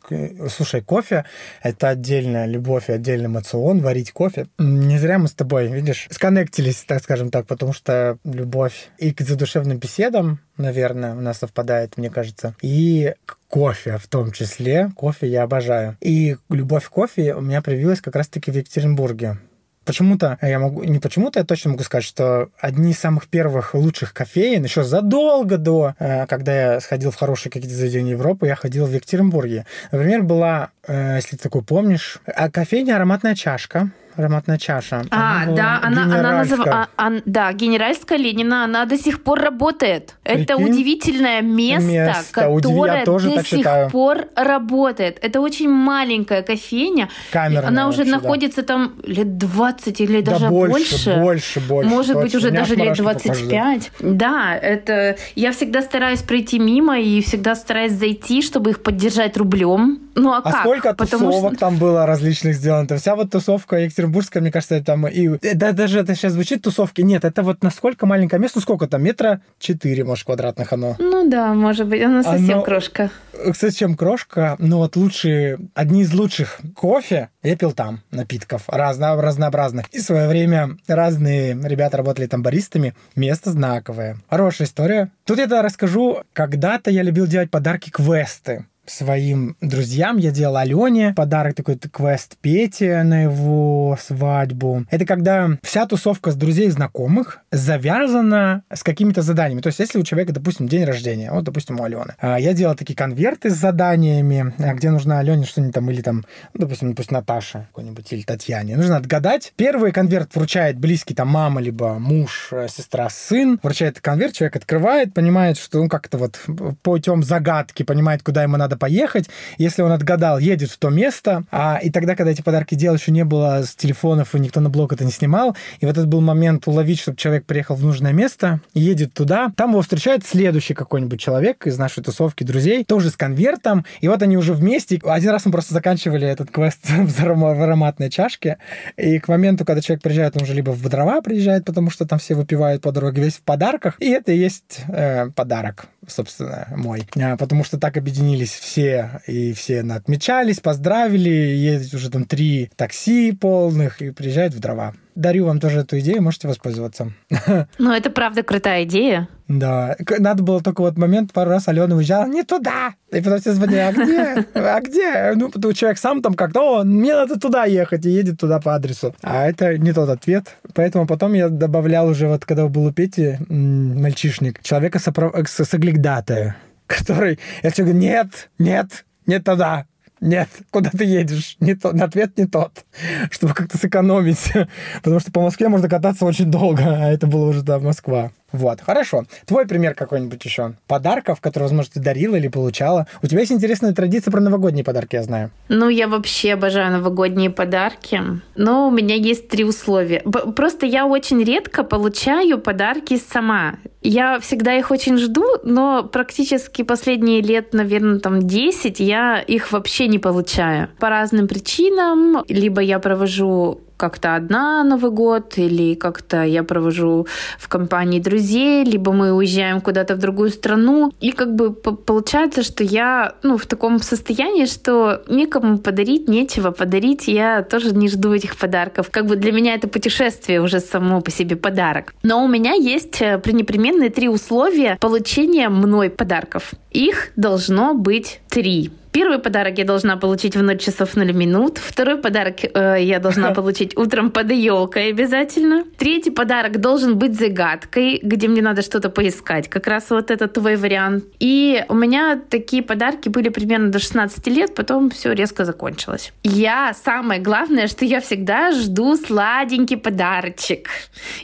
слушай, кофе — это отдельная любовь и отдельный эмоцион, варить кофе. Не зря мы с тобой, видишь, сконнектились, так скажем так, потому что любовь и к задушевным беседам, наверное, у нас совпадает, мне кажется, и к кофе в том числе. Кофе я обожаю. И любовь к кофе у меня проявилась как раз-таки в Екатеринбурге. Почему-то, я могу, не почему-то, я точно могу сказать, что одни из самых первых лучших кофеин, еще задолго до, э, когда я сходил в хорошие какие-то заведения Европы, я ходил в Екатеринбурге. Например, была, э, если ты такой помнишь, кофейня «Ароматная чашка», ароматная чаша. А, Она да, она, она называется... да, генеральская Ленина, она до сих пор работает. Это Прикинь? удивительное место, Место, которое тоже до сих считаю. пор работает. Это очень маленькая кофейня. Камерная Она уже вообще, да. находится там лет 20 или Да даже больше, больше, больше, Может быть, уже даже аж лет мурашки по коже. 25. Да, это... Я всегда стараюсь пройти мимо и всегда стараюсь зайти, чтобы их поддержать рублем. Ну а, А как? сколько Потому тусовок что... там было различных сделано? Вся вот тусовка екатеринбургская, мне кажется, там и... Да, даже это сейчас звучит тусовки. Нет, это вот насколько маленькое место, ну сколько там, метра четыре, может, квадратных оно. Ну да, может быть, она совсем Оно- крошка. Кстати, чем крошка, ну вот лучшие, одни из лучших кофе я пил там, напитков, разно, разнообразных. И в свое время разные ребята работали там баристами. Место знаковое. Хорошая история. Тут я тогда расскажу, когда-то я любил делать подарки квесты своим друзьям. Я делал Алене подарок такой квест Пете на его свадьбу. Это когда вся тусовка с друзей и знакомых завязана с какими-то заданиями. То есть, если у человека, допустим, день рождения, вот, допустим, у Алены, а, я делал такие конверты с заданиями, а, где нужно Алене что-нибудь там, или там, ну, допустим, пусть Наташа какой-нибудь, или Татьяне. Нужно отгадать. Первый конверт вручает близкий там мама, либо муж, э, сестра, сын. Вручает конверт, человек открывает, понимает, что он как-то вот путем загадки понимает, куда ему надо поехать. Если он отгадал, едет в то место. А, и тогда, когда эти подарки делал, еще не было с телефонов, и никто на блок это не снимал. И вот этот был момент уловить, чтобы человек приехал в нужное место, едет туда. Там его встречает следующий какой-нибудь человек из нашей тусовки друзей, тоже с конвертом. И вот они уже вместе. Один раз мы просто заканчивали этот квест в ароматной чашке. И к моменту, когда человек приезжает, он уже либо в дрова приезжает, потому что там все выпивают по дороге, весь в подарках. И это и есть э, подарок, собственно, мой. А, потому что так объединились все, и все отмечались, поздравили, едет уже там три такси полных, и приезжают в дрова. Дарю вам тоже эту идею, можете воспользоваться. Ну, это правда крутая идея. Да, надо было только вот момент, пару раз Алена уезжала, не туда. И потом все звонили, а где? А где? Ну, потому человек сам там как-то, о, мне надо туда ехать, и едет туда по адресу. А это не тот ответ. Поэтому потом я добавлял уже, вот когда был у Пети мальчишник, человека сопро- с- соглядатая, который, я все говорю, нет, нет, не туда. Нет, куда ты едешь? Не тот, ответ не тот. Чтобы как-то сэкономить. Потому что по Москве можно кататься очень долго, а это было уже, да, Москва. Вот, хорошо. Твой пример какой-нибудь еще? Подарков, которые, возможно, ты дарила или получала. У тебя есть интересная традиция про новогодние подарки, я знаю. Ну, я вообще обожаю новогодние подарки. Но у меня есть три условия. Просто я очень редко получаю подарки сама. Я всегда их очень жду, но практически последние лет, наверное, там 10 я их вообще не получаю. По разным причинам. Либо я провожу как-то одна Новый год, или как-то я провожу в компании друзей, либо мы уезжаем куда-то в другую страну. И как бы по- получается, что я ну, в таком состоянии, что некому подарить, нечего подарить. Я тоже не жду этих подарков. Как бы для меня это путешествие уже само по себе подарок. Но у меня есть э, пренепременные три условия получения мной подарков. Их должно быть три. Первый подарок я должна получить в ночь часов 0 минут. Второй подарок э, я должна получить утром под елкой обязательно. Третий подарок должен быть загадкой, где мне надо что-то поискать. Как раз вот это твой вариант. И у меня такие подарки были примерно до 16 лет, потом все резко закончилось. Я, самое главное, что я всегда жду сладенький подарочек.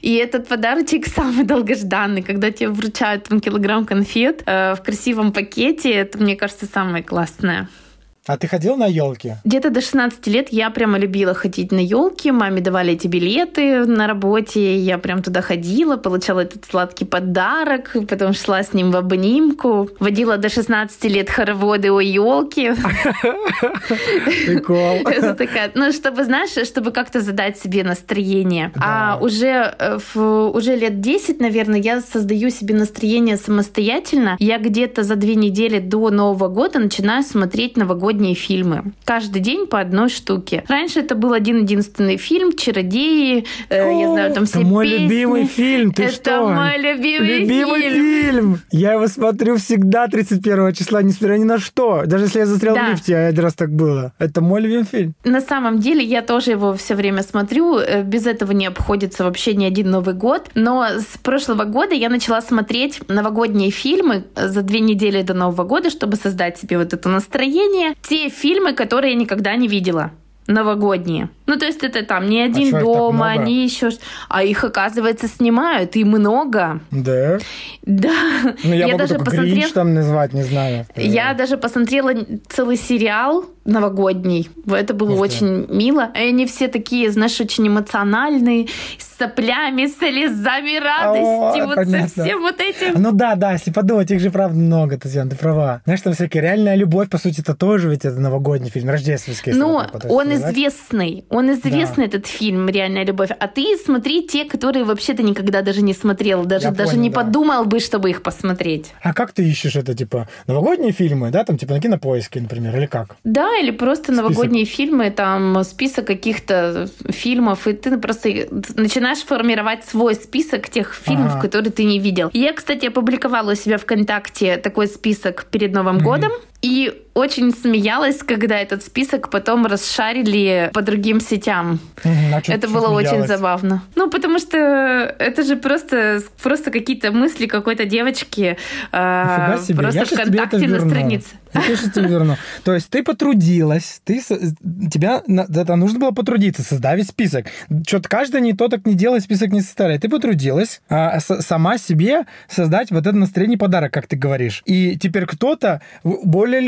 И этот подарочек самый долгожданный, когда тебе вручают там килограмм конфет э, в красивом пакете. Это, мне кажется, самое классное. А ты ходил на елки? Где-то до 16 лет я прямо любила ходить на елки. Маме давали эти билеты на работе. Я прям туда ходила, получала этот сладкий подарок, потом шла с ним в обнимку. Водила до 16 лет хороводы о елке. Прикол. Это такая, ну, чтобы, знаешь, чтобы как-то задать себе настроение. А уже, э, уже лет 10, наверное, я создаю себе настроение самостоятельно. Я где-то за две недели до Нового года начинаю смотреть новогодние фильмы. Каждый день по одной штуке. Раньше это был один-единственный фильм «Чародеи», э, я знаю, там Это все мой песни. любимый фильм, ты это что? мой любимый, Любимый фильм. фильм. Я его смотрю всегда 31 числа, несмотря ни на что. Даже если я застрял Да. в лифте, а один раз так было. Это мой любимый фильм. На самом деле я тоже его все время смотрю. Э, Без этого не обходится вообще ни один Новый год. Но с прошлого года я начала смотреть новогодние фильмы за две недели до Нового года, чтобы создать себе вот это настроение. Те фильмы, которые я никогда не видела. новогодние. Ну, то есть это там не один а дома, они еще... А их, оказывается, снимают, и много. Да? Да. Ну, я, я могу даже только посмотрел... Гринч там назвать, не знаю. Я даже посмотрела целый сериал новогодний. Это было Может, очень да. мило. И они все такие, знаешь, очень эмоциональные, с соплями, слезами радости, О, вот понятно. со всем вот этим. Ну да, да, если подумать, их же правда много, Татьяна, ты права. Знаешь, там всякие реальная любовь, по сути, это тоже ведь это новогодний фильм, рождественский. Ну, он известный, он известный, да. этот фильм «Реальная любовь». А ты смотри те, которые вообще ты никогда даже не смотрел, даже, Я даже понял, не да. подумал бы, чтобы их посмотреть. А как ты ищешь это, типа, новогодние фильмы, да, там, типа, на кинопоиске, например, или как? Да, или просто список. новогодние фильмы, там, список каких-то фильмов, и ты просто начинаешь формировать свой список тех фильмов, ага. которые ты не видел. Я, кстати, опубликовала у себя ВКонтакте такой список перед Новым mm-hmm. годом. И очень смеялась, когда этот список потом расшарили по другим сетям. А это было смеялась? очень забавно. Ну, потому что это же просто, просто какие-то мысли какой-то девочки э, себе. просто Я ВКонтакте на странице. Я тебе верну. То есть ты потрудилась, ты, тебя это нужно было потрудиться, создать список. Что-то каждое не то так не делает, список не составляет. Ты потрудилась а, сама себе создать вот этот настроение подарок, как ты говоришь. И теперь кто-то более более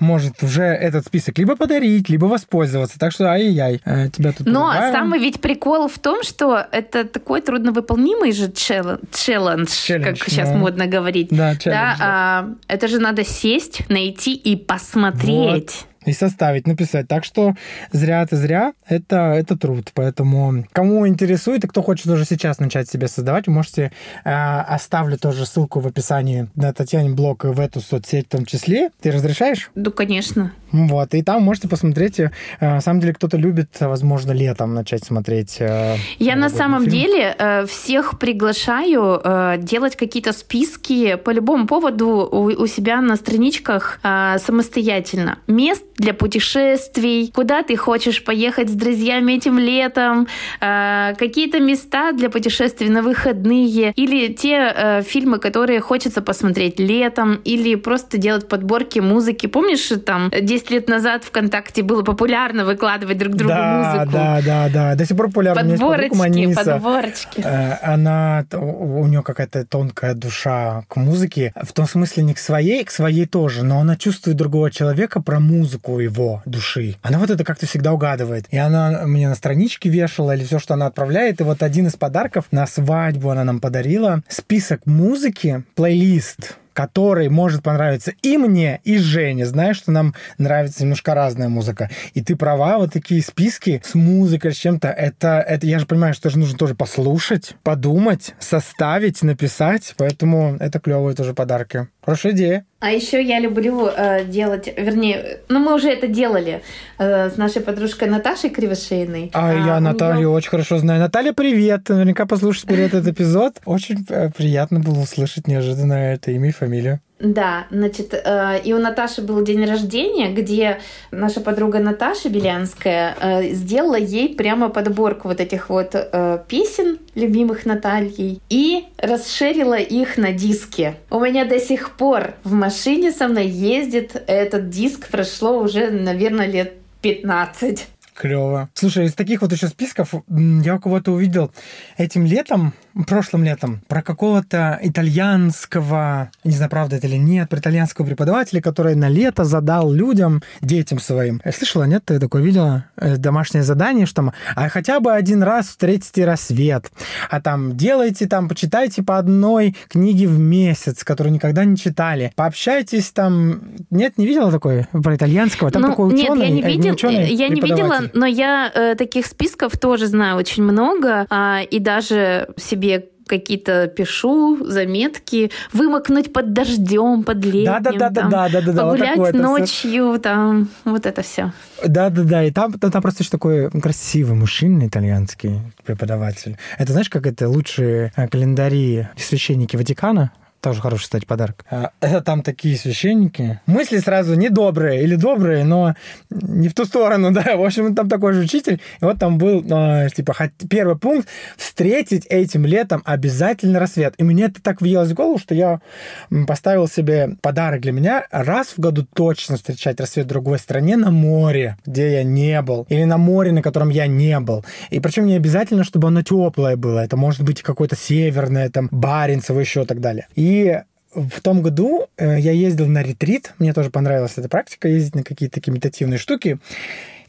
может уже этот список либо подарить, либо воспользоваться. Так что ай-яй, э, тебя тут Но поругаем. самый ведь прикол в том, что это такой трудновыполнимый же челлендж, челлендж как ну, сейчас модно говорить. Да, челлендж, да, да. А, это же надо сесть, найти и посмотреть. Вот и составить, написать. Так что зря это зря, это, это труд. Поэтому кому интересует и кто хочет уже сейчас начать себе создавать, вы можете э, оставлю тоже ссылку в описании на Татьяне блог в эту соцсеть в том числе. Ты разрешаешь? Да, конечно. Вот, и там можете посмотреть. Э, на самом деле кто-то любит, возможно, летом начать смотреть. Э, Я на самом фильм. деле э, всех приглашаю э, делать какие-то списки по любому поводу у, у себя на страничках э, самостоятельно. Мест для путешествий, куда ты хочешь поехать с друзьями этим летом, э, какие-то места для путешествий на выходные, или те э, фильмы, которые хочется посмотреть летом, или просто делать подборки музыки. Помнишь, там 10 лет назад ВКонтакте было популярно выкладывать друг другу да, музыку? Да, да, да. До сих пор популярно. Подборочки, Маниса. подборочки. Э, она, у нее какая-то тонкая душа к музыке, в том смысле не к своей, к своей тоже, но она чувствует другого человека про музыку музыку его души. Она вот это как-то всегда угадывает. И она мне на страничке вешала или все, что она отправляет. И вот один из подарков на свадьбу она нам подарила список музыки, плейлист который может понравиться и мне, и Жене. Знаешь, что нам нравится немножко разная музыка. И ты права, вот такие списки с музыкой, с чем-то, это, это я же понимаю, что же нужно тоже послушать, подумать, составить, написать. Поэтому это клевые тоже подарки. Хорошая идея. А еще я люблю э, делать, вернее, ну мы уже это делали э, с нашей подружкой Наташей Кривошейной. А, а я Наталью нее... очень хорошо знаю. Наталья, привет! Наверняка послушать перед этот эпизод. Очень э, приятно было услышать неожиданно это имя и фамилию. Да, значит, э, и у Наташи был день рождения, где наша подруга Наташа Белянская э, сделала ей прямо подборку вот этих вот э, песен, любимых Натальей, и расширила их на диске. У меня до сих пор в машине со мной ездит этот диск, прошло уже, наверное, лет 15. Клево. Слушай, из таких вот еще списков я кого-то увидел этим летом, прошлым летом, про какого-то итальянского, не знаю, правда это или нет, про итальянского преподавателя, который на лето задал людям, детям своим. Я слышала, нет, ты такое видела? Э, домашнее задание, что там, а хотя бы один раз встретите рассвет, а там делайте там, почитайте по одной книге в месяц, которую никогда не читали. Пообщайтесь там. Нет, не видела такой про итальянского? Там ну, такой ученый, нет, я не, видел, не ученый, я не видела, но я э, таких списков тоже знаю очень много, э, и даже себе какие-то пишу заметки, вымокнуть под дождем, под летним, да, да, да, там, да, да, да, да, погулять вот ночью, все. там, вот это все. Да, да, да, и там, там, там просто еще такой красивый мужчина итальянский преподаватель. Это знаешь, как это лучшие э, календари священники Ватикана Тоже хороший, кстати, подарок. А, там такие священники. Мысли сразу недобрые или добрые, но не в ту сторону, да. В общем, там такой же учитель. И вот там был, а, типа, первый пункт — встретить этим летом обязательно рассвет. И мне это так въелось в голову, что я поставил себе подарок для меня раз в году точно встречать рассвет в другой стране на море, где я не был, или на море, на котором я не был. И причем не обязательно, чтобы оно теплое было. Это может быть какое-то северное, там, Баренцево еще и так далее. И в том году э, я ездил на ретрит, мне тоже понравилась эта практика, ездить на какие-то такие медитативные штуки.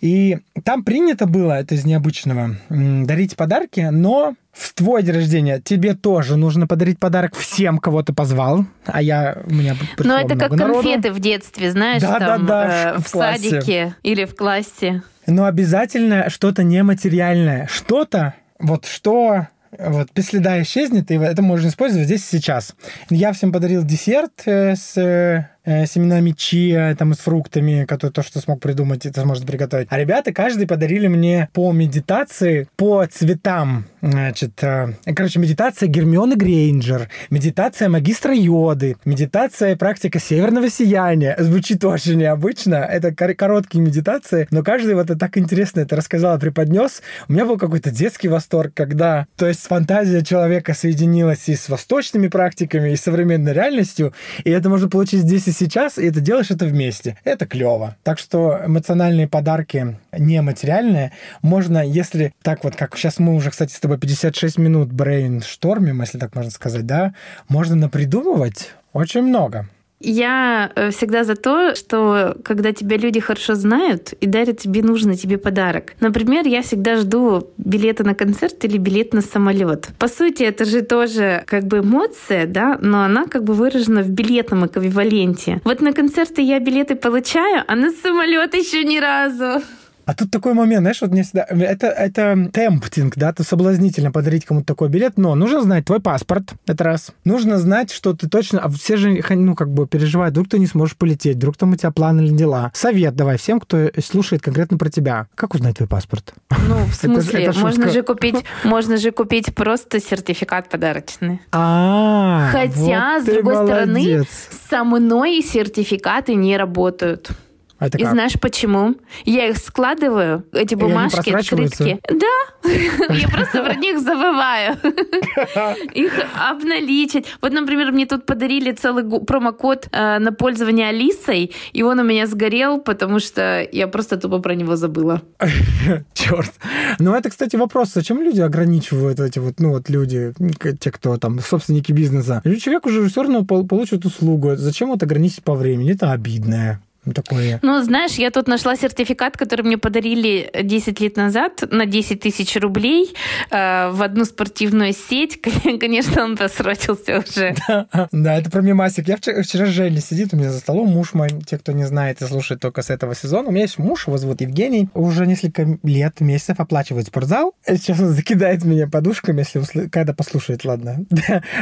И там принято было, это из необычного, дарить подарки, но в твой день рождения тебе тоже нужно подарить подарок всем, кого ты позвал, а я у меня Но это как народу. конфеты в детстве, знаешь, да, там да, да, э, в, в садике или в классе. Но обязательно что-то нематериальное, что-то вот что вот, без следа исчезнет, и это можно использовать здесь и сейчас. Я всем подарил десерт э, с э, семенами чиа, там, с фруктами, который то, что смог придумать, это сможет приготовить. А ребята каждый подарили мне по медитации, по цветам. Значит, э, короче, медитация Гермионы Грейнджер, медитация магистра Йоды, медитация практика северного сияния. Звучит очень необычно. Это короткие медитации, но каждый вот это так интересно это рассказал, преподнес. У меня был какой-то детский восторг, когда, то есть фантазия человека соединилась и с восточными практиками, и с современной реальностью, и это можно получить здесь и сейчас, и ты делаешь это вместе. Это клево. Так что эмоциональные подарки нематериальные можно, если так вот, как сейчас мы уже, кстати, с тобой 56 минут брейнштормим, если так можно сказать, да, можно напридумывать очень много. Я э, всегда за то, что когда тебя люди хорошо знают и дарят тебе нужный тебе подарок. Например, я всегда жду билета на концерт или билет на самолет. По сути, это же тоже как бы эмоция, да, но она как бы выражена в билетном эквиваленте. Вот на концерты я билеты получаю, а на самолет еще ни разу. А тут такой момент, знаешь, вот мне всегда... Это, это темптинг, да, ты соблазнительно подарить кому-то такой билет, но нужно знать твой паспорт, это раз. Нужно знать, что ты точно... А все же, ну, как бы переживают, вдруг ты не сможешь полететь, вдруг там у тебя планы или дела. Совет давай всем, кто слушает конкретно про тебя. Как узнать твой паспорт? Ну, в смысле? это, это можно же купить, можно же купить просто сертификат подарочный. А, Хотя, вот с другой стороны, со мной сертификаты не работают. А это И как? знаешь почему? Я их складываю, эти бумажки, открытки. Да, я просто про них забываю. Их обналичить. Вот, например, мне тут подарили целый промокод э, на пользование Алисой, и он у меня сгорел, потому что я просто тупо про него забыла. Черт. Ну, это, кстати, вопрос, зачем люди ограничивают эти вот, ну, вот люди, те, кто там, собственники бизнеса. Человек уже все равно получит услугу. Зачем это ограничить по времени? Это обидное такое. Ну, знаешь, я тут нашла сертификат, который мне подарили 10 лет назад на 10 тысяч рублей э, в одну спортивную сеть. Конечно, он просрочился уже. Да, да это про мимасик. Я вчера, вчера Женя сидит у меня за столом, муж мой, те, кто не знает и слушает только с этого сезона. У меня есть муж, его зовут Евгений, уже несколько лет, месяцев оплачивает спортзал. Сейчас он закидает меня подушками, если когда послушает, ладно.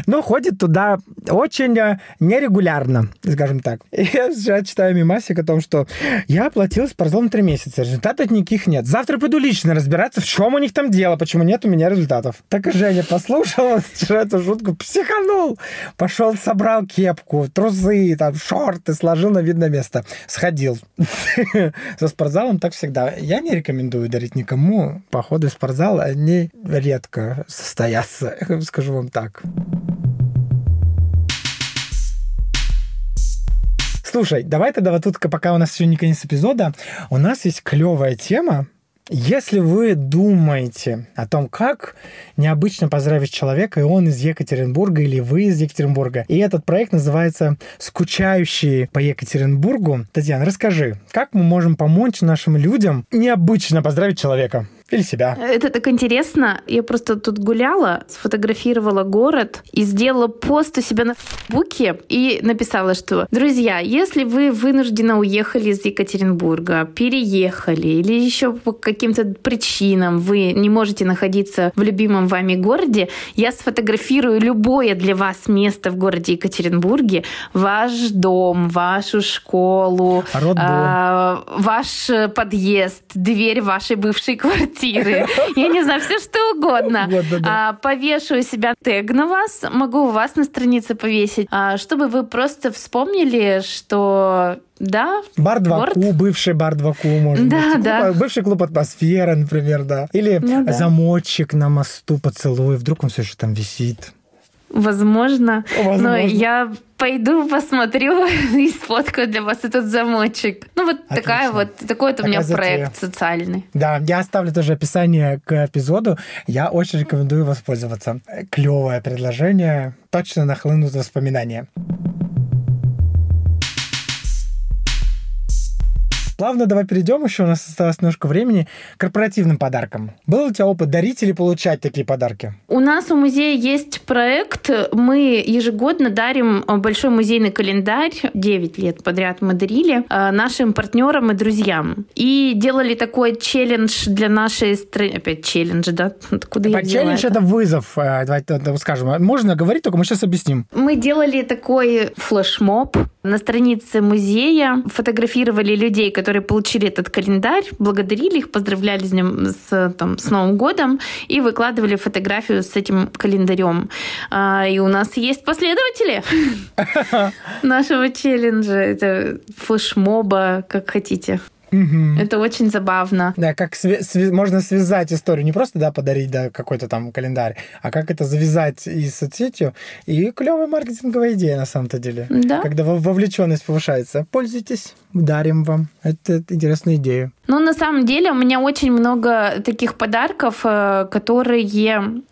Но ходит туда очень э, нерегулярно, скажем так. Я вчера читаю мимасик, о том, что я оплатил спортзал на три месяца, результатов никаких нет. Завтра приду лично разбираться, в чем у них там дело, почему нет у меня результатов. Так и Женя послушал вчера эту шутку, психанул, пошел, собрал кепку, трусы, там, шорты, сложил на видное место, сходил. За спортзалом так всегда. Я не рекомендую дарить никому походы в спортзал, они редко состоятся, скажу вам так. Слушай, давай тогда вот тут, пока у нас еще не конец эпизода, у нас есть клевая тема, если вы думаете о том, как необычно поздравить человека, и он из Екатеринбурга, или вы из Екатеринбурга, и этот проект называется «Скучающие по Екатеринбургу», Татьяна, расскажи, как мы можем помочь нашим людям необычно поздравить человека? Или себя. Это так интересно. Я просто тут гуляла, сфотографировала город и сделала пост у себя на Фейсбуке и написала, что, друзья, если вы вынужденно уехали из Екатеринбурга, переехали или еще по каким-то причинам вы не можете находиться в любимом вами городе, я сфотографирую любое для вас место в городе Екатеринбурге, ваш дом, вашу школу, э, ваш подъезд, дверь вашей бывшей квартиры, квартиры, я не знаю, все что угодно. Вот, да, да. А, повешу у себя тег на вас, могу у вас на странице повесить, а, чтобы вы просто вспомнили, что да. Бар 2 Ку, бывший бар 2 Ку, может да, быть. Да. Клуб, бывший клуб атмосфера, например, да. Или ну, да. замочек на мосту поцелуй. Вдруг он все еще там висит. Возможно. Возможно. Но я пойду посмотрю и сфоткаю для вас этот замочек. Ну, вот Отлично. такая вот, такой вот у меня проект социальный. Да, я оставлю тоже описание к эпизоду. Я очень рекомендую воспользоваться. Клевое предложение. Точно нахлынут воспоминания. Плавно давай перейдем, еще у нас осталось немножко времени, к корпоративным подаркам. Был у тебя опыт дарить или получать такие подарки? У нас у музея есть проект. Мы ежегодно дарим большой музейный календарь. 9 лет подряд мы дарили э, нашим партнерам и друзьям. И делали такой челлендж для нашей страны. Опять челлендж, да? Откуда я Челлендж это? это вызов, э, давайте скажем. Можно говорить, только мы сейчас объясним. Мы делали такой флешмоб на странице музея, фотографировали людей, которые которые получили этот календарь, благодарили их, поздравляли с ним с, там, с Новым годом и выкладывали фотографию с этим календарем. А, и у нас есть последователи нашего челленджа. Это флешмоба, как хотите. Угу. Это очень забавно. Да, как сви- сви- можно связать историю, не просто да, подарить да, какой-то там календарь, а как это завязать и соцсетью. И клевая маркетинговая идея на самом-то деле. Да. Когда вовлеченность повышается. Пользуйтесь, дарим вам. Это интересная идея. Ну, на самом деле, у меня очень много таких подарков, э, которые,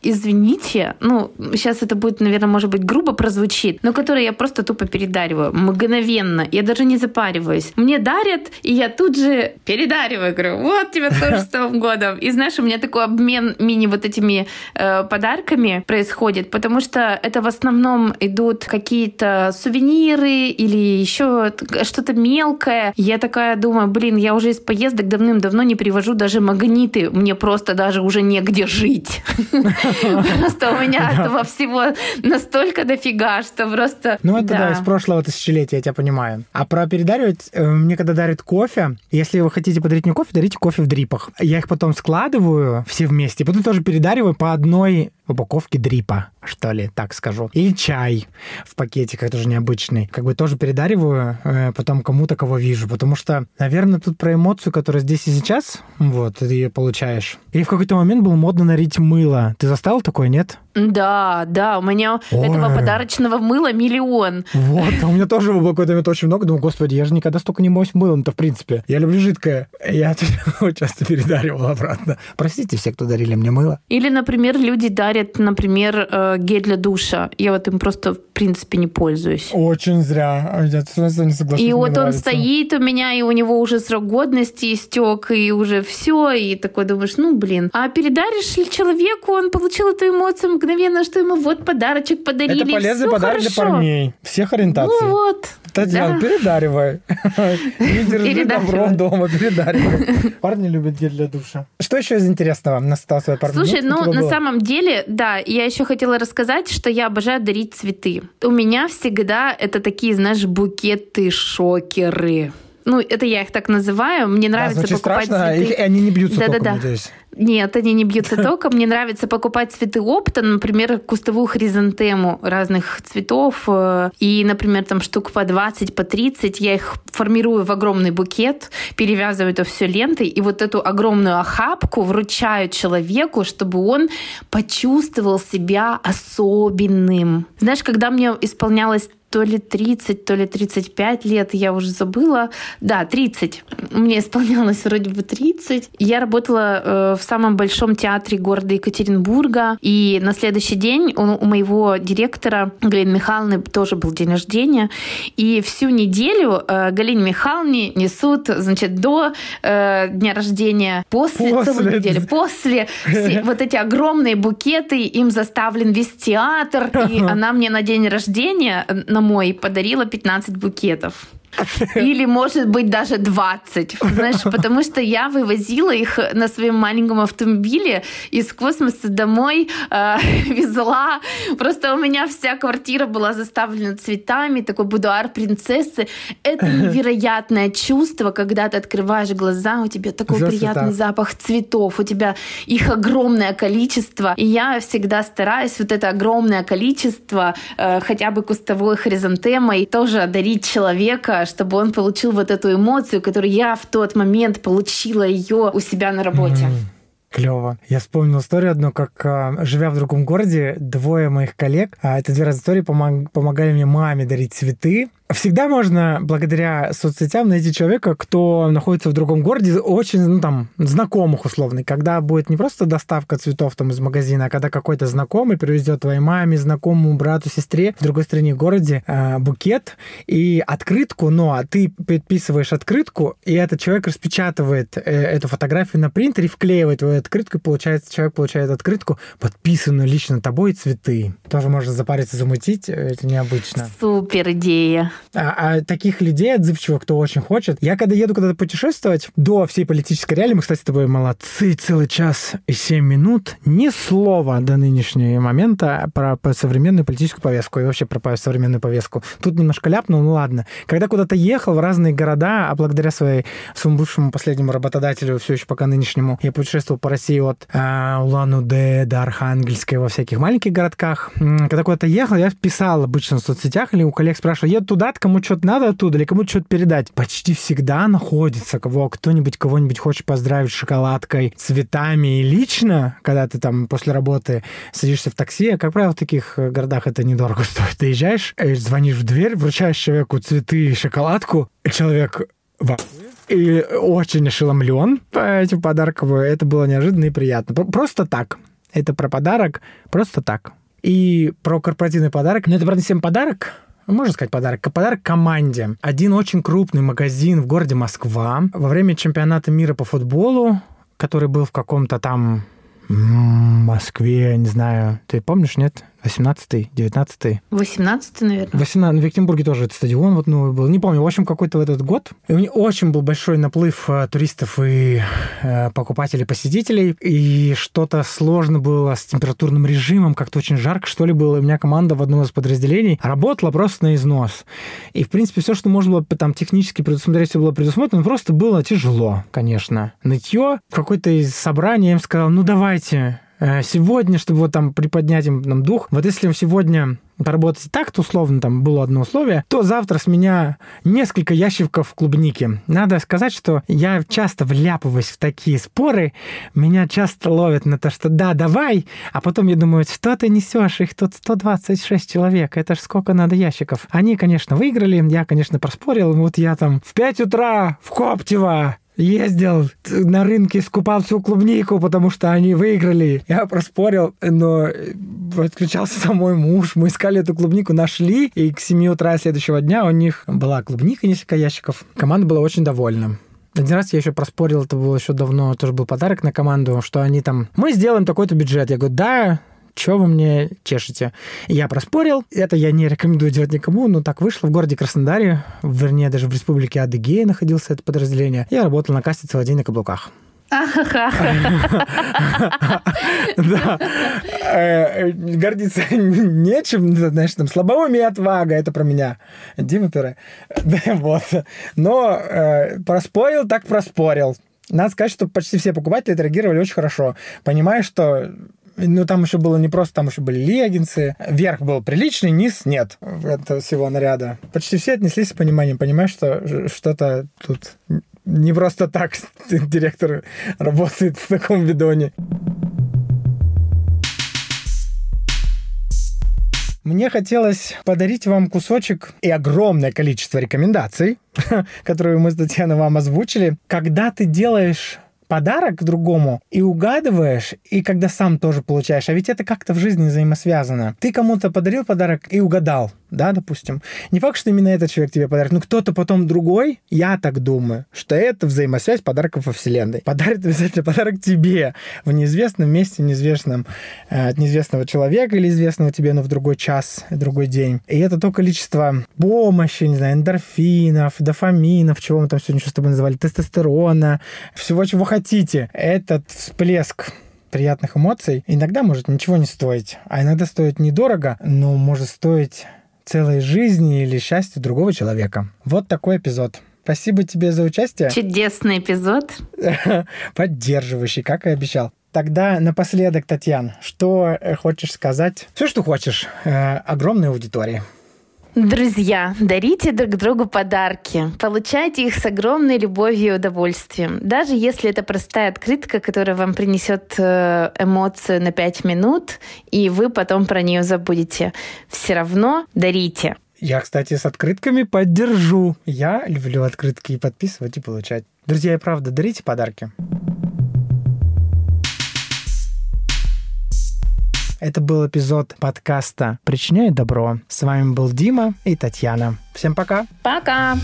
извините, ну, сейчас это будет, наверное, может быть, грубо прозвучит, но которые я просто тупо передариваю мгновенно. Я даже не запариваюсь. Мне дарят, и я тут же передариваю. Говорю, вот тебе тоже с Новым годом. И знаешь, у меня такой обмен мини вот этими э, подарками происходит, потому что это в основном идут какие-то сувениры или еще что-то мелкое. Я такая думаю, блин, я уже из поездок давным-давно не привожу даже магниты. Мне просто даже уже негде жить. Просто у меня этого всего настолько дофига, что просто... Ну, это да, из прошлого тысячелетия, я тебя понимаю. А про передаривать, э, мне когда дарят кофе, если вы хотите подарить мне кофе, дарите кофе в дрипах. Я их потом складываю все вместе, потом тоже передариваю по одной упаковке дрипа, что ли, так скажу. И чай в пакетиках тоже необычный. Как бы тоже передариваю э, потом кому-то, кого вижу. Потому что, наверное, тут про эмоцию, которая здесь и сейчас, вот, ты ее получаешь. Или в какой-то момент было модно нарить мыло. Ты застал такое, нет? Да, да, у меня Ой. этого подарочного мыла миллион. Вот, а у меня тоже было какой-то момент очень много. Думаю, господи, я же никогда столько не моюсь мылом-то, в принципе. Я люблю жидкое. Я часто передаривал обратно. Простите все, кто дарили мне мыло. Или, например, люди дарят, например, э, гель для душа. Я вот им просто, в принципе, не пользуюсь. Очень зря. Я не соглашусь. И вот он стоит у меня, и у него уже срок годности истек, и уже все, и такой думаешь, ну, блин. А передаришь ли человеку, он получил эту эмоцию мгновенно, что ему вот подарочек подарили. Это полезный подарок хорошо. для парней. Всех ориентаций. Ну вот. Татьяна, да. передаривай. Не держи добро дома, передаривай. Парни любят гель для душа. Что еще из интересного на своей парни? Слушай, ну, на самом деле, да, я еще хотела рассказать, что я обожаю дарить цветы. У меня всегда это такие, знаешь, букеты-шокеры. Ну, это я их так называю. Мне нравится да, покупать страшно, цветы. И они не бьются да, током, да, да. надеюсь. Нет, они не бьются током. Мне нравится покупать цветы опта, например, кустовую хризантему разных цветов. Э, и, например, там штук по 20, по 30. Я их формирую в огромный букет, перевязываю это все лентой, и вот эту огромную охапку вручаю человеку, чтобы он почувствовал себя особенным. Знаешь, когда мне исполнялось то ли 30, то ли 35 лет, я уже забыла. Да, 30. Мне исполнялось вроде бы 30. Я работала э, в самом большом театре города Екатеринбурга, и на следующий день у, у моего директора Галины Михайловны тоже был день рождения, и всю неделю э, Галине Михайловне несут, значит, до э, дня рождения, после, после. целую неделю, после все, вот эти огромные букеты, им заставлен весь театр, и она мне на день рождения, на мой подарила 15 букетов. Или, может быть, даже 20. Знаешь, потому что я вывозила их на своем маленьком автомобиле из космоса домой, э, везла. Просто у меня вся квартира была заставлена цветами, такой будуар принцессы. Это невероятное чувство, когда ты открываешь глаза, у тебя такой Все приятный цвета. запах цветов, у тебя их огромное количество. И я всегда стараюсь вот это огромное количество э, хотя бы кустовой хризантемой тоже одарить человека, чтобы он получил вот эту эмоцию, которую я в тот момент получила ее у себя на работе. Mm. Клево. Я вспомнил историю одну, как а, живя в другом городе, двое моих коллег, а, это две разные истории, помог, помогали мне маме дарить цветы. Всегда можно, благодаря соцсетям, найти человека, кто находится в другом городе, очень, ну, там, знакомых условно. Когда будет не просто доставка цветов там из магазина, а когда какой-то знакомый привезет твоей маме, знакомому, брату, сестре в другой стране городе э, букет и открытку, но а ты подписываешь открытку, и этот человек распечатывает э, эту фотографию на принтере, вклеивает в открытку, и получается, человек получает открытку, подписанную лично тобой, цветы. Тоже можно запариться, замутить, э, это необычно. Супер идея. А, а таких людей отзывчивых, кто очень хочет. Я когда еду куда-то путешествовать, до всей политической реалии, мы, кстати, с тобой молодцы, целый час и семь минут, ни слова до нынешнего момента про, про современную политическую повестку и вообще про современную повестку. Тут немножко ляпнул, ну ладно. Когда куда-то ехал в разные города, а благодаря своей, своему бывшему последнему работодателю, все еще пока нынешнему, я путешествовал по России от э, Улан-Удэ до Архангельска во всяких маленьких городках. Когда куда-то ехал, я писал обычно в соцсетях или у коллег спрашивал, еду туда кому что-то надо оттуда или кому-то что-то передать. Почти всегда находится кого кто-нибудь кого-нибудь хочет поздравить шоколадкой, цветами. И лично, когда ты там после работы садишься в такси, а, как правило, в таких э, городах это недорого стоит. Ты езжаешь, э, звонишь в дверь, вручаешь человеку цветы и шоколадку, человек и очень ошеломлен этим подаркам. Это было неожиданно и приятно. Просто так. Это про подарок, просто так. И про корпоративный подарок. Но это, правда, всем подарок, можно сказать подарок. Подарок команде. Один очень крупный магазин в городе Москва во время чемпионата мира по футболу, который был в каком-то там Москве, не знаю, ты помнишь, нет? 18-й, 19-й. 18-й, наверное. 18 в Екатеринбурге тоже этот стадион вот новый был. Не помню, в общем, какой-то в этот год. И у них очень был большой наплыв э, туристов и э, покупателей, посетителей. И что-то сложно было с температурным режимом, как-то очень жарко, что ли, было. И у меня команда в одном из подразделений работала просто на износ. И, в принципе, все, что можно было там технически предусмотреть, все было предусмотрено, просто было тяжело, конечно. Нытье. В какое-то из собраний я им сказал, ну давайте, сегодня, чтобы вот там приподнять им нам дух, вот если сегодня поработать так, то условно там было одно условие, то завтра с меня несколько ящиков клубники. Надо сказать, что я часто вляпываюсь в такие споры, меня часто ловят на то, что да, давай, а потом я думаю, что ты несешь, их тут 126 человек, это ж сколько надо ящиков. Они, конечно, выиграли, я, конечно, проспорил, вот я там в 5 утра в Коптево ездил на рынке, скупал всю клубнику, потому что они выиграли. Я проспорил, но отключался сам мой муж. Мы искали эту клубнику, нашли, и к 7 утра следующего дня у них была клубника, несколько ящиков. Команда была очень довольна. Один раз я еще проспорил, это было еще давно, тоже был подарок на команду, что они там, мы сделаем такой-то бюджет. Я говорю, да, что вы мне чешете? Я проспорил, это я не рекомендую делать никому, но так вышло. В городе Краснодаре, вернее, даже в республике Адыгея находился это подразделение. Я работал на кассе целый день на каблуках. Да. Э, гордиться нечем, знаешь, там слабоумие и отвага, это про меня. Дима Пере. Вот. Но э, проспорил, так проспорил. Надо сказать, что почти все покупатели отреагировали очень хорошо, понимая, что ну, там еще было не просто, там еще были леггинсы. Верх был приличный, низ нет этого всего наряда. Почти все отнеслись с пониманием, понимая, что что-то тут не просто так директор работает в таком бидоне. Мне хотелось подарить вам кусочек и огромное количество рекомендаций, которые мы с Татьяной вам озвучили. Когда ты делаешь подарок другому и угадываешь, и когда сам тоже получаешь. А ведь это как-то в жизни взаимосвязано. Ты кому-то подарил подарок и угадал. Да, допустим. Не факт, что именно этот человек тебе подарит, но кто-то потом другой, я так думаю, что это взаимосвязь подарков во Вселенной. Подарит обязательно подарок тебе в неизвестном месте, неизвестном, э, от неизвестного человека или известного тебе, но в другой час, другой день. И это то количество помощи, не знаю, эндорфинов, дофаминов, чего мы там сегодня что с тобой называли, тестостерона, всего, чего хотите. Этот всплеск приятных эмоций иногда может ничего не стоить, а иногда стоит недорого, но может стоить целой жизни или счастья другого человека. Вот такой эпизод. Спасибо тебе за участие. Чудесный эпизод. Поддерживающий, как и обещал. Тогда напоследок, Татьяна, что э, хочешь сказать? Все, что хочешь, э, огромной аудитории. Друзья, дарите друг другу подарки. Получайте их с огромной любовью и удовольствием. Даже если это простая открытка, которая вам принесет э, эмоцию на 5 минут, и вы потом про нее забудете. Все равно дарите. Я, кстати, с открытками поддержу. Я люблю открытки и подписывать, и получать. Друзья, и правда, дарите подарки. Это был эпизод подкаста «Причиняю добро». С вами был Дима и Татьяна. Всем пока. Пока.